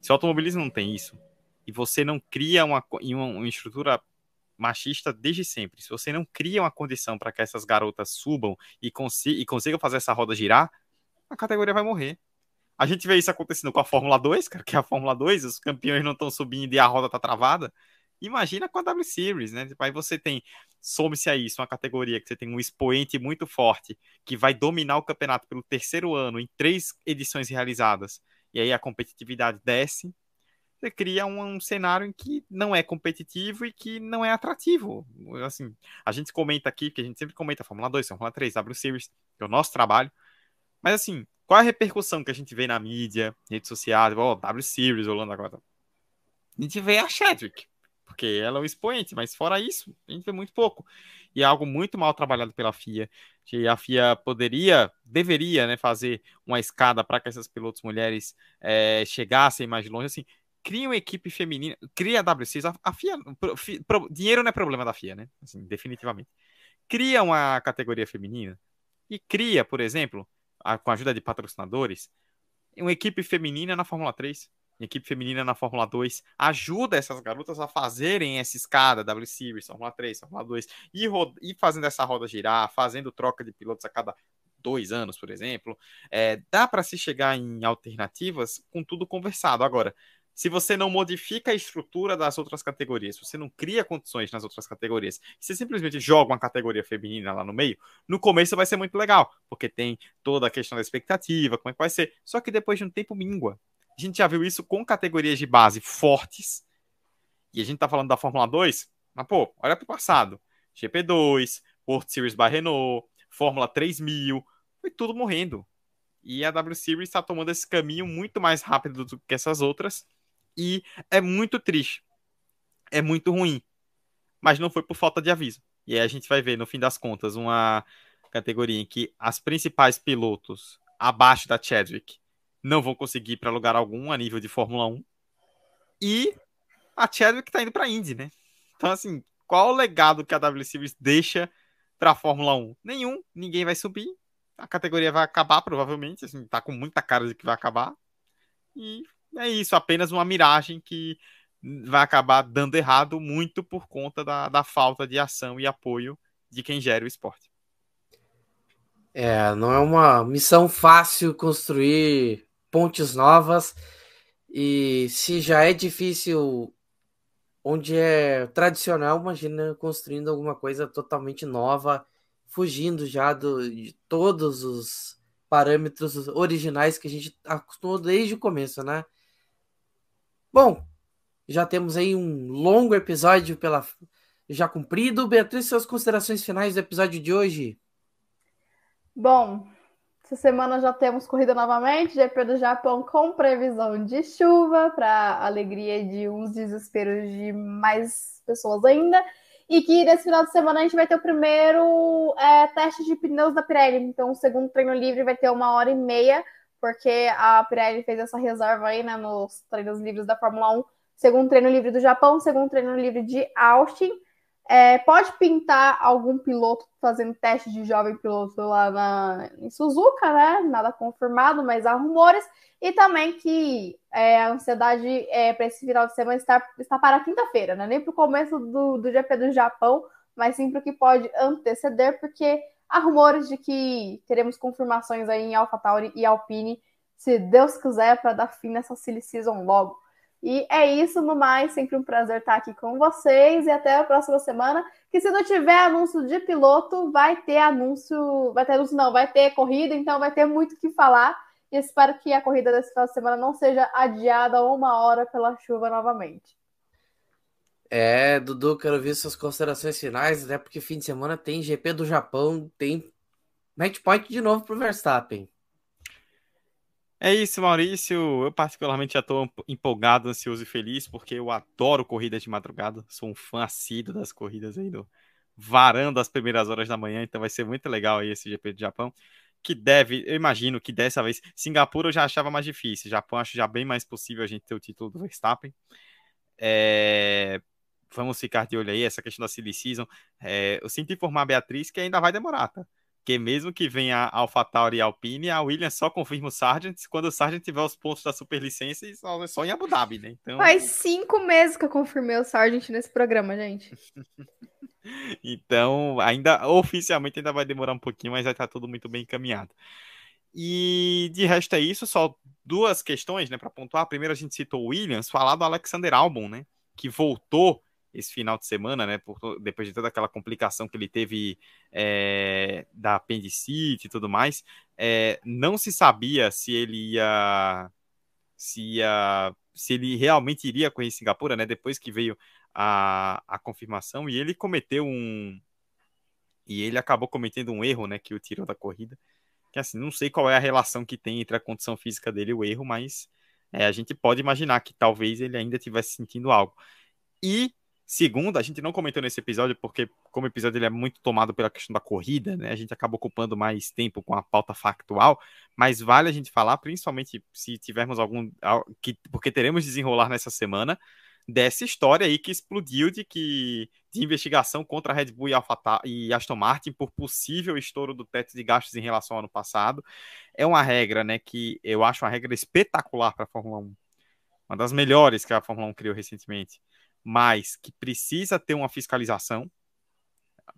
Se o automobilismo não tem isso, e você não cria uma, uma, uma estrutura machista desde sempre, se você não cria uma condição para que essas garotas subam e, consi e consigam fazer essa roda girar, a categoria vai morrer. A gente vê isso acontecendo com a Fórmula 2, cara, que a Fórmula 2, os campeões não estão subindo e a roda tá travada. Imagina com a W Series, né? Aí você tem, some-se a isso, uma categoria que você tem um expoente muito forte, que vai dominar o campeonato pelo terceiro ano, em três edições realizadas, e aí a competitividade desce, você cria um, um, cenário em que não é competitivo e que não é atrativo. Assim, a gente comenta aqui, que a gente sempre comenta Fórmula 2, Fórmula 3, W Series, que é o nosso trabalho, mas assim, qual a repercussão que a gente vê na mídia, redes sociais, ó, W Series rolando agora? A gente vê a Chadwick, porque ela é o expoente, mas fora isso, a gente vê muito pouco. E é algo muito mal trabalhado pela FIA, que a FIA poderia, deveria, né, fazer uma escada para que essas pilotos mulheres é, chegassem mais longe, assim, cria uma equipe feminina, cria a WCs, a, a FIA, pro, fi, pro, dinheiro não é problema da FIA, né, assim, definitivamente. Cria uma categoria feminina e cria, por exemplo, a, com a ajuda de patrocinadores, uma equipe feminina na Fórmula 3, equipe feminina na Fórmula 2, ajuda essas garotas a fazerem essa escada, W Series, Fórmula 3, Fórmula 2, e, e fazendo essa roda girar, fazendo troca de pilotos a cada dois anos, por exemplo. É, dá para se chegar em alternativas com tudo conversado. Agora, se você não modifica a estrutura das outras categorias, se você não cria condições nas outras categorias, se você simplesmente joga uma categoria feminina lá no meio, no começo vai ser muito legal, porque tem toda a questão da expectativa, como é que vai ser. Só que depois de um tempo mingua. A gente já viu isso com categorias de base fortes. E a gente tá falando da Fórmula 2, mas pô, olha pro passado. GP2, World Series by Renault, Fórmula 3000, foi tudo morrendo. E a W Series está tomando esse caminho muito mais rápido do que essas outras. E é muito triste. É muito ruim. Mas não foi por falta de aviso. E aí a gente vai ver, no fim das contas, uma categoria em que as principais pilotos abaixo da Chadwick não vão conseguir para lugar algum a nível de Fórmula 1. E a Chadwick está indo para a Indy, né? Então, assim, qual o legado que a W Series deixa para a Fórmula 1? Nenhum, ninguém vai subir. A categoria vai acabar, provavelmente. Assim, tá com muita cara de que vai acabar. E é isso, apenas uma miragem que vai acabar dando errado muito por conta da, da falta de ação e apoio de quem gera o esporte. É, não é uma missão fácil construir pontes novas. E se já é difícil onde é tradicional, imagina construindo alguma coisa totalmente nova, fugindo já do, de todos os parâmetros originais que a gente acostumou desde o começo, né? Bom, já temos aí um longo episódio pela já cumprido. Beatriz, suas considerações finais do episódio de hoje? Bom, essa semana já temos corrida novamente, GP do Japão com previsão de chuva, para alegria de uns desesperos de mais pessoas ainda. E que nesse final de semana a gente vai ter o primeiro é, teste de pneus da Pirelli. Então, o segundo treino livre vai ter uma hora e meia, porque a Pirelli fez essa reserva aí né, nos treinos livres da Fórmula 1. Segundo treino livre do Japão, segundo treino livre de Austin. É, pode pintar algum piloto fazendo teste de jovem piloto lá na, em Suzuka, né? Nada confirmado, mas há rumores. E também que é, a ansiedade é, para esse final de semana está, está para quinta-feira, né? Nem para o começo do, do GP do Japão, mas sim para o que pode anteceder, porque há rumores de que teremos confirmações aí em AlphaTauri e Alpine, se Deus quiser, para dar fim nessa silly season logo. E é isso, no mais, sempre um prazer estar aqui com vocês e até a próxima semana. Que se não tiver anúncio de piloto, vai ter anúncio, vai ter anúncio não, vai ter corrida, então vai ter muito o que falar. E espero que a corrida desse final de semana não seja adiada uma hora pela chuva novamente. É, Dudu, quero ver suas considerações finais, até porque fim de semana tem GP do Japão, tem match point de novo para o Verstappen. É isso, Maurício. Eu particularmente já estou empolgado, ansioso e feliz, porque eu adoro corridas de madrugada. Sou um fã assíduo das corridas aí do varando as primeiras horas da manhã, então vai ser muito legal aí esse GP do Japão. Que deve, eu imagino que dessa vez, Singapura eu já achava mais difícil, Japão acho já bem mais possível a gente ter o título do Verstappen. É, vamos ficar de olho aí, essa questão da Silly Season. É, eu sinto informar a Beatriz que ainda vai demorar, tá? Porque mesmo que venha a AlphaTauri e Alpine, a Williams só confirma o Sargent quando o Sargent tiver os pontos da superlicença e só, só em Abu Dhabi, né? Então... Faz cinco meses que eu confirmei o Sargent nesse programa, gente. então, ainda oficialmente ainda vai demorar um pouquinho, mas já tá tudo muito bem encaminhado. E de resto é isso, só duas questões, né, para pontuar. Primeiro a gente citou o Williams, falar do Alexander Albon, né, que voltou esse final de semana, né? Por, depois de toda aquela complicação que ele teve é, da apendicite e tudo mais, é, não se sabia se ele ia se ia se ele realmente iria correr em Singapura, né? Depois que veio a, a confirmação e ele cometeu um e ele acabou cometendo um erro, né? Que o tirou da corrida. Que assim, não sei qual é a relação que tem entre a condição física dele e o erro, mas é, a gente pode imaginar que talvez ele ainda estivesse sentindo algo. E Segundo, a gente não comentou nesse episódio, porque como o episódio ele é muito tomado pela questão da corrida, né? A gente acaba ocupando mais tempo com a pauta factual, mas vale a gente falar, principalmente se tivermos algum. Que, porque teremos desenrolar nessa semana dessa história aí que explodiu de que de investigação contra a Red Bull e, Alpha, e Aston Martin por possível estouro do teto de gastos em relação ao ano passado. É uma regra, né, que eu acho uma regra espetacular para a Fórmula 1. Uma das melhores que a Fórmula 1 criou recentemente mas que precisa ter uma fiscalização,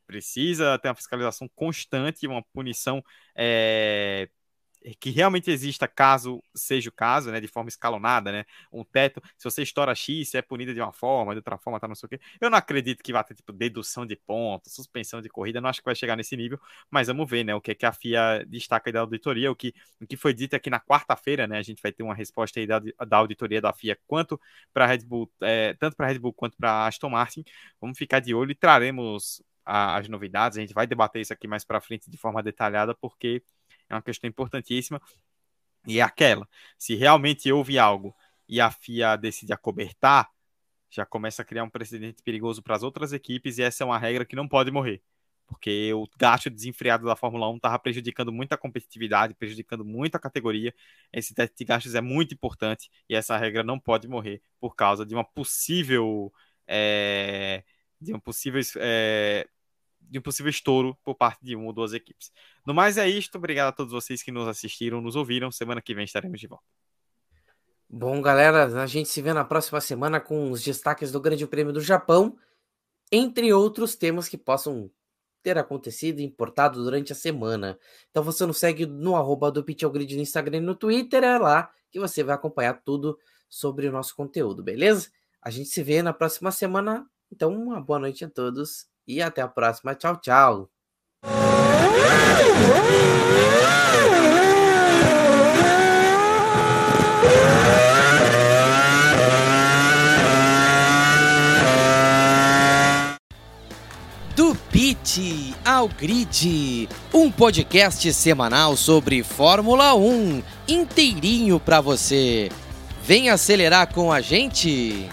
precisa ter uma fiscalização constante, uma punição é, que realmente exista caso seja o caso, né, de forma escalonada, né, um teto, se você estoura X, você é punido de uma forma, de outra forma, tá, não sei o quê. Eu não acredito que vá ter, tipo, dedução de pontos, suspensão de corrida, não acho que vai chegar nesse nível, mas vamos ver, né, o que, é que a FIA destaca aí da auditoria, o que, o que foi dito aqui na quarta-feira, né, a gente vai ter uma resposta aí da, da auditoria da FIA, quanto para Red Bull, é, tanto para Red Bull quanto para Aston Martin, vamos ficar de olho e traremos as novidades, a gente vai debater isso aqui mais para frente de forma detalhada, porque é uma questão importantíssima. E é aquela: se realmente houve algo e a FIA decide acobertar, já começa a criar um precedente perigoso para as outras equipes e essa é uma regra que não pode morrer. Porque o gasto desenfreado da Fórmula 1 estava prejudicando muito a competitividade, prejudicando muito a categoria. Esse teste de gastos é muito importante e essa regra não pode morrer por causa de uma possível. É, de um possível é, de um possível estouro por parte de uma ou duas equipes. No mais é isto. Obrigado a todos vocês que nos assistiram, nos ouviram. Semana que vem estaremos de volta. Bom, galera, a gente se vê na próxima semana com os destaques do Grande Prêmio do Japão, entre outros temas que possam ter acontecido e importado durante a semana. Então você nos segue no arroba do Grid no Instagram e no Twitter, é lá que você vai acompanhar tudo sobre o nosso conteúdo, beleza? A gente se vê na próxima semana. Então, uma boa noite a todos e até a próxima. Tchau, tchau. Do Pit ao Grid, um podcast semanal sobre Fórmula 1, inteirinho para você. Vem acelerar com a gente.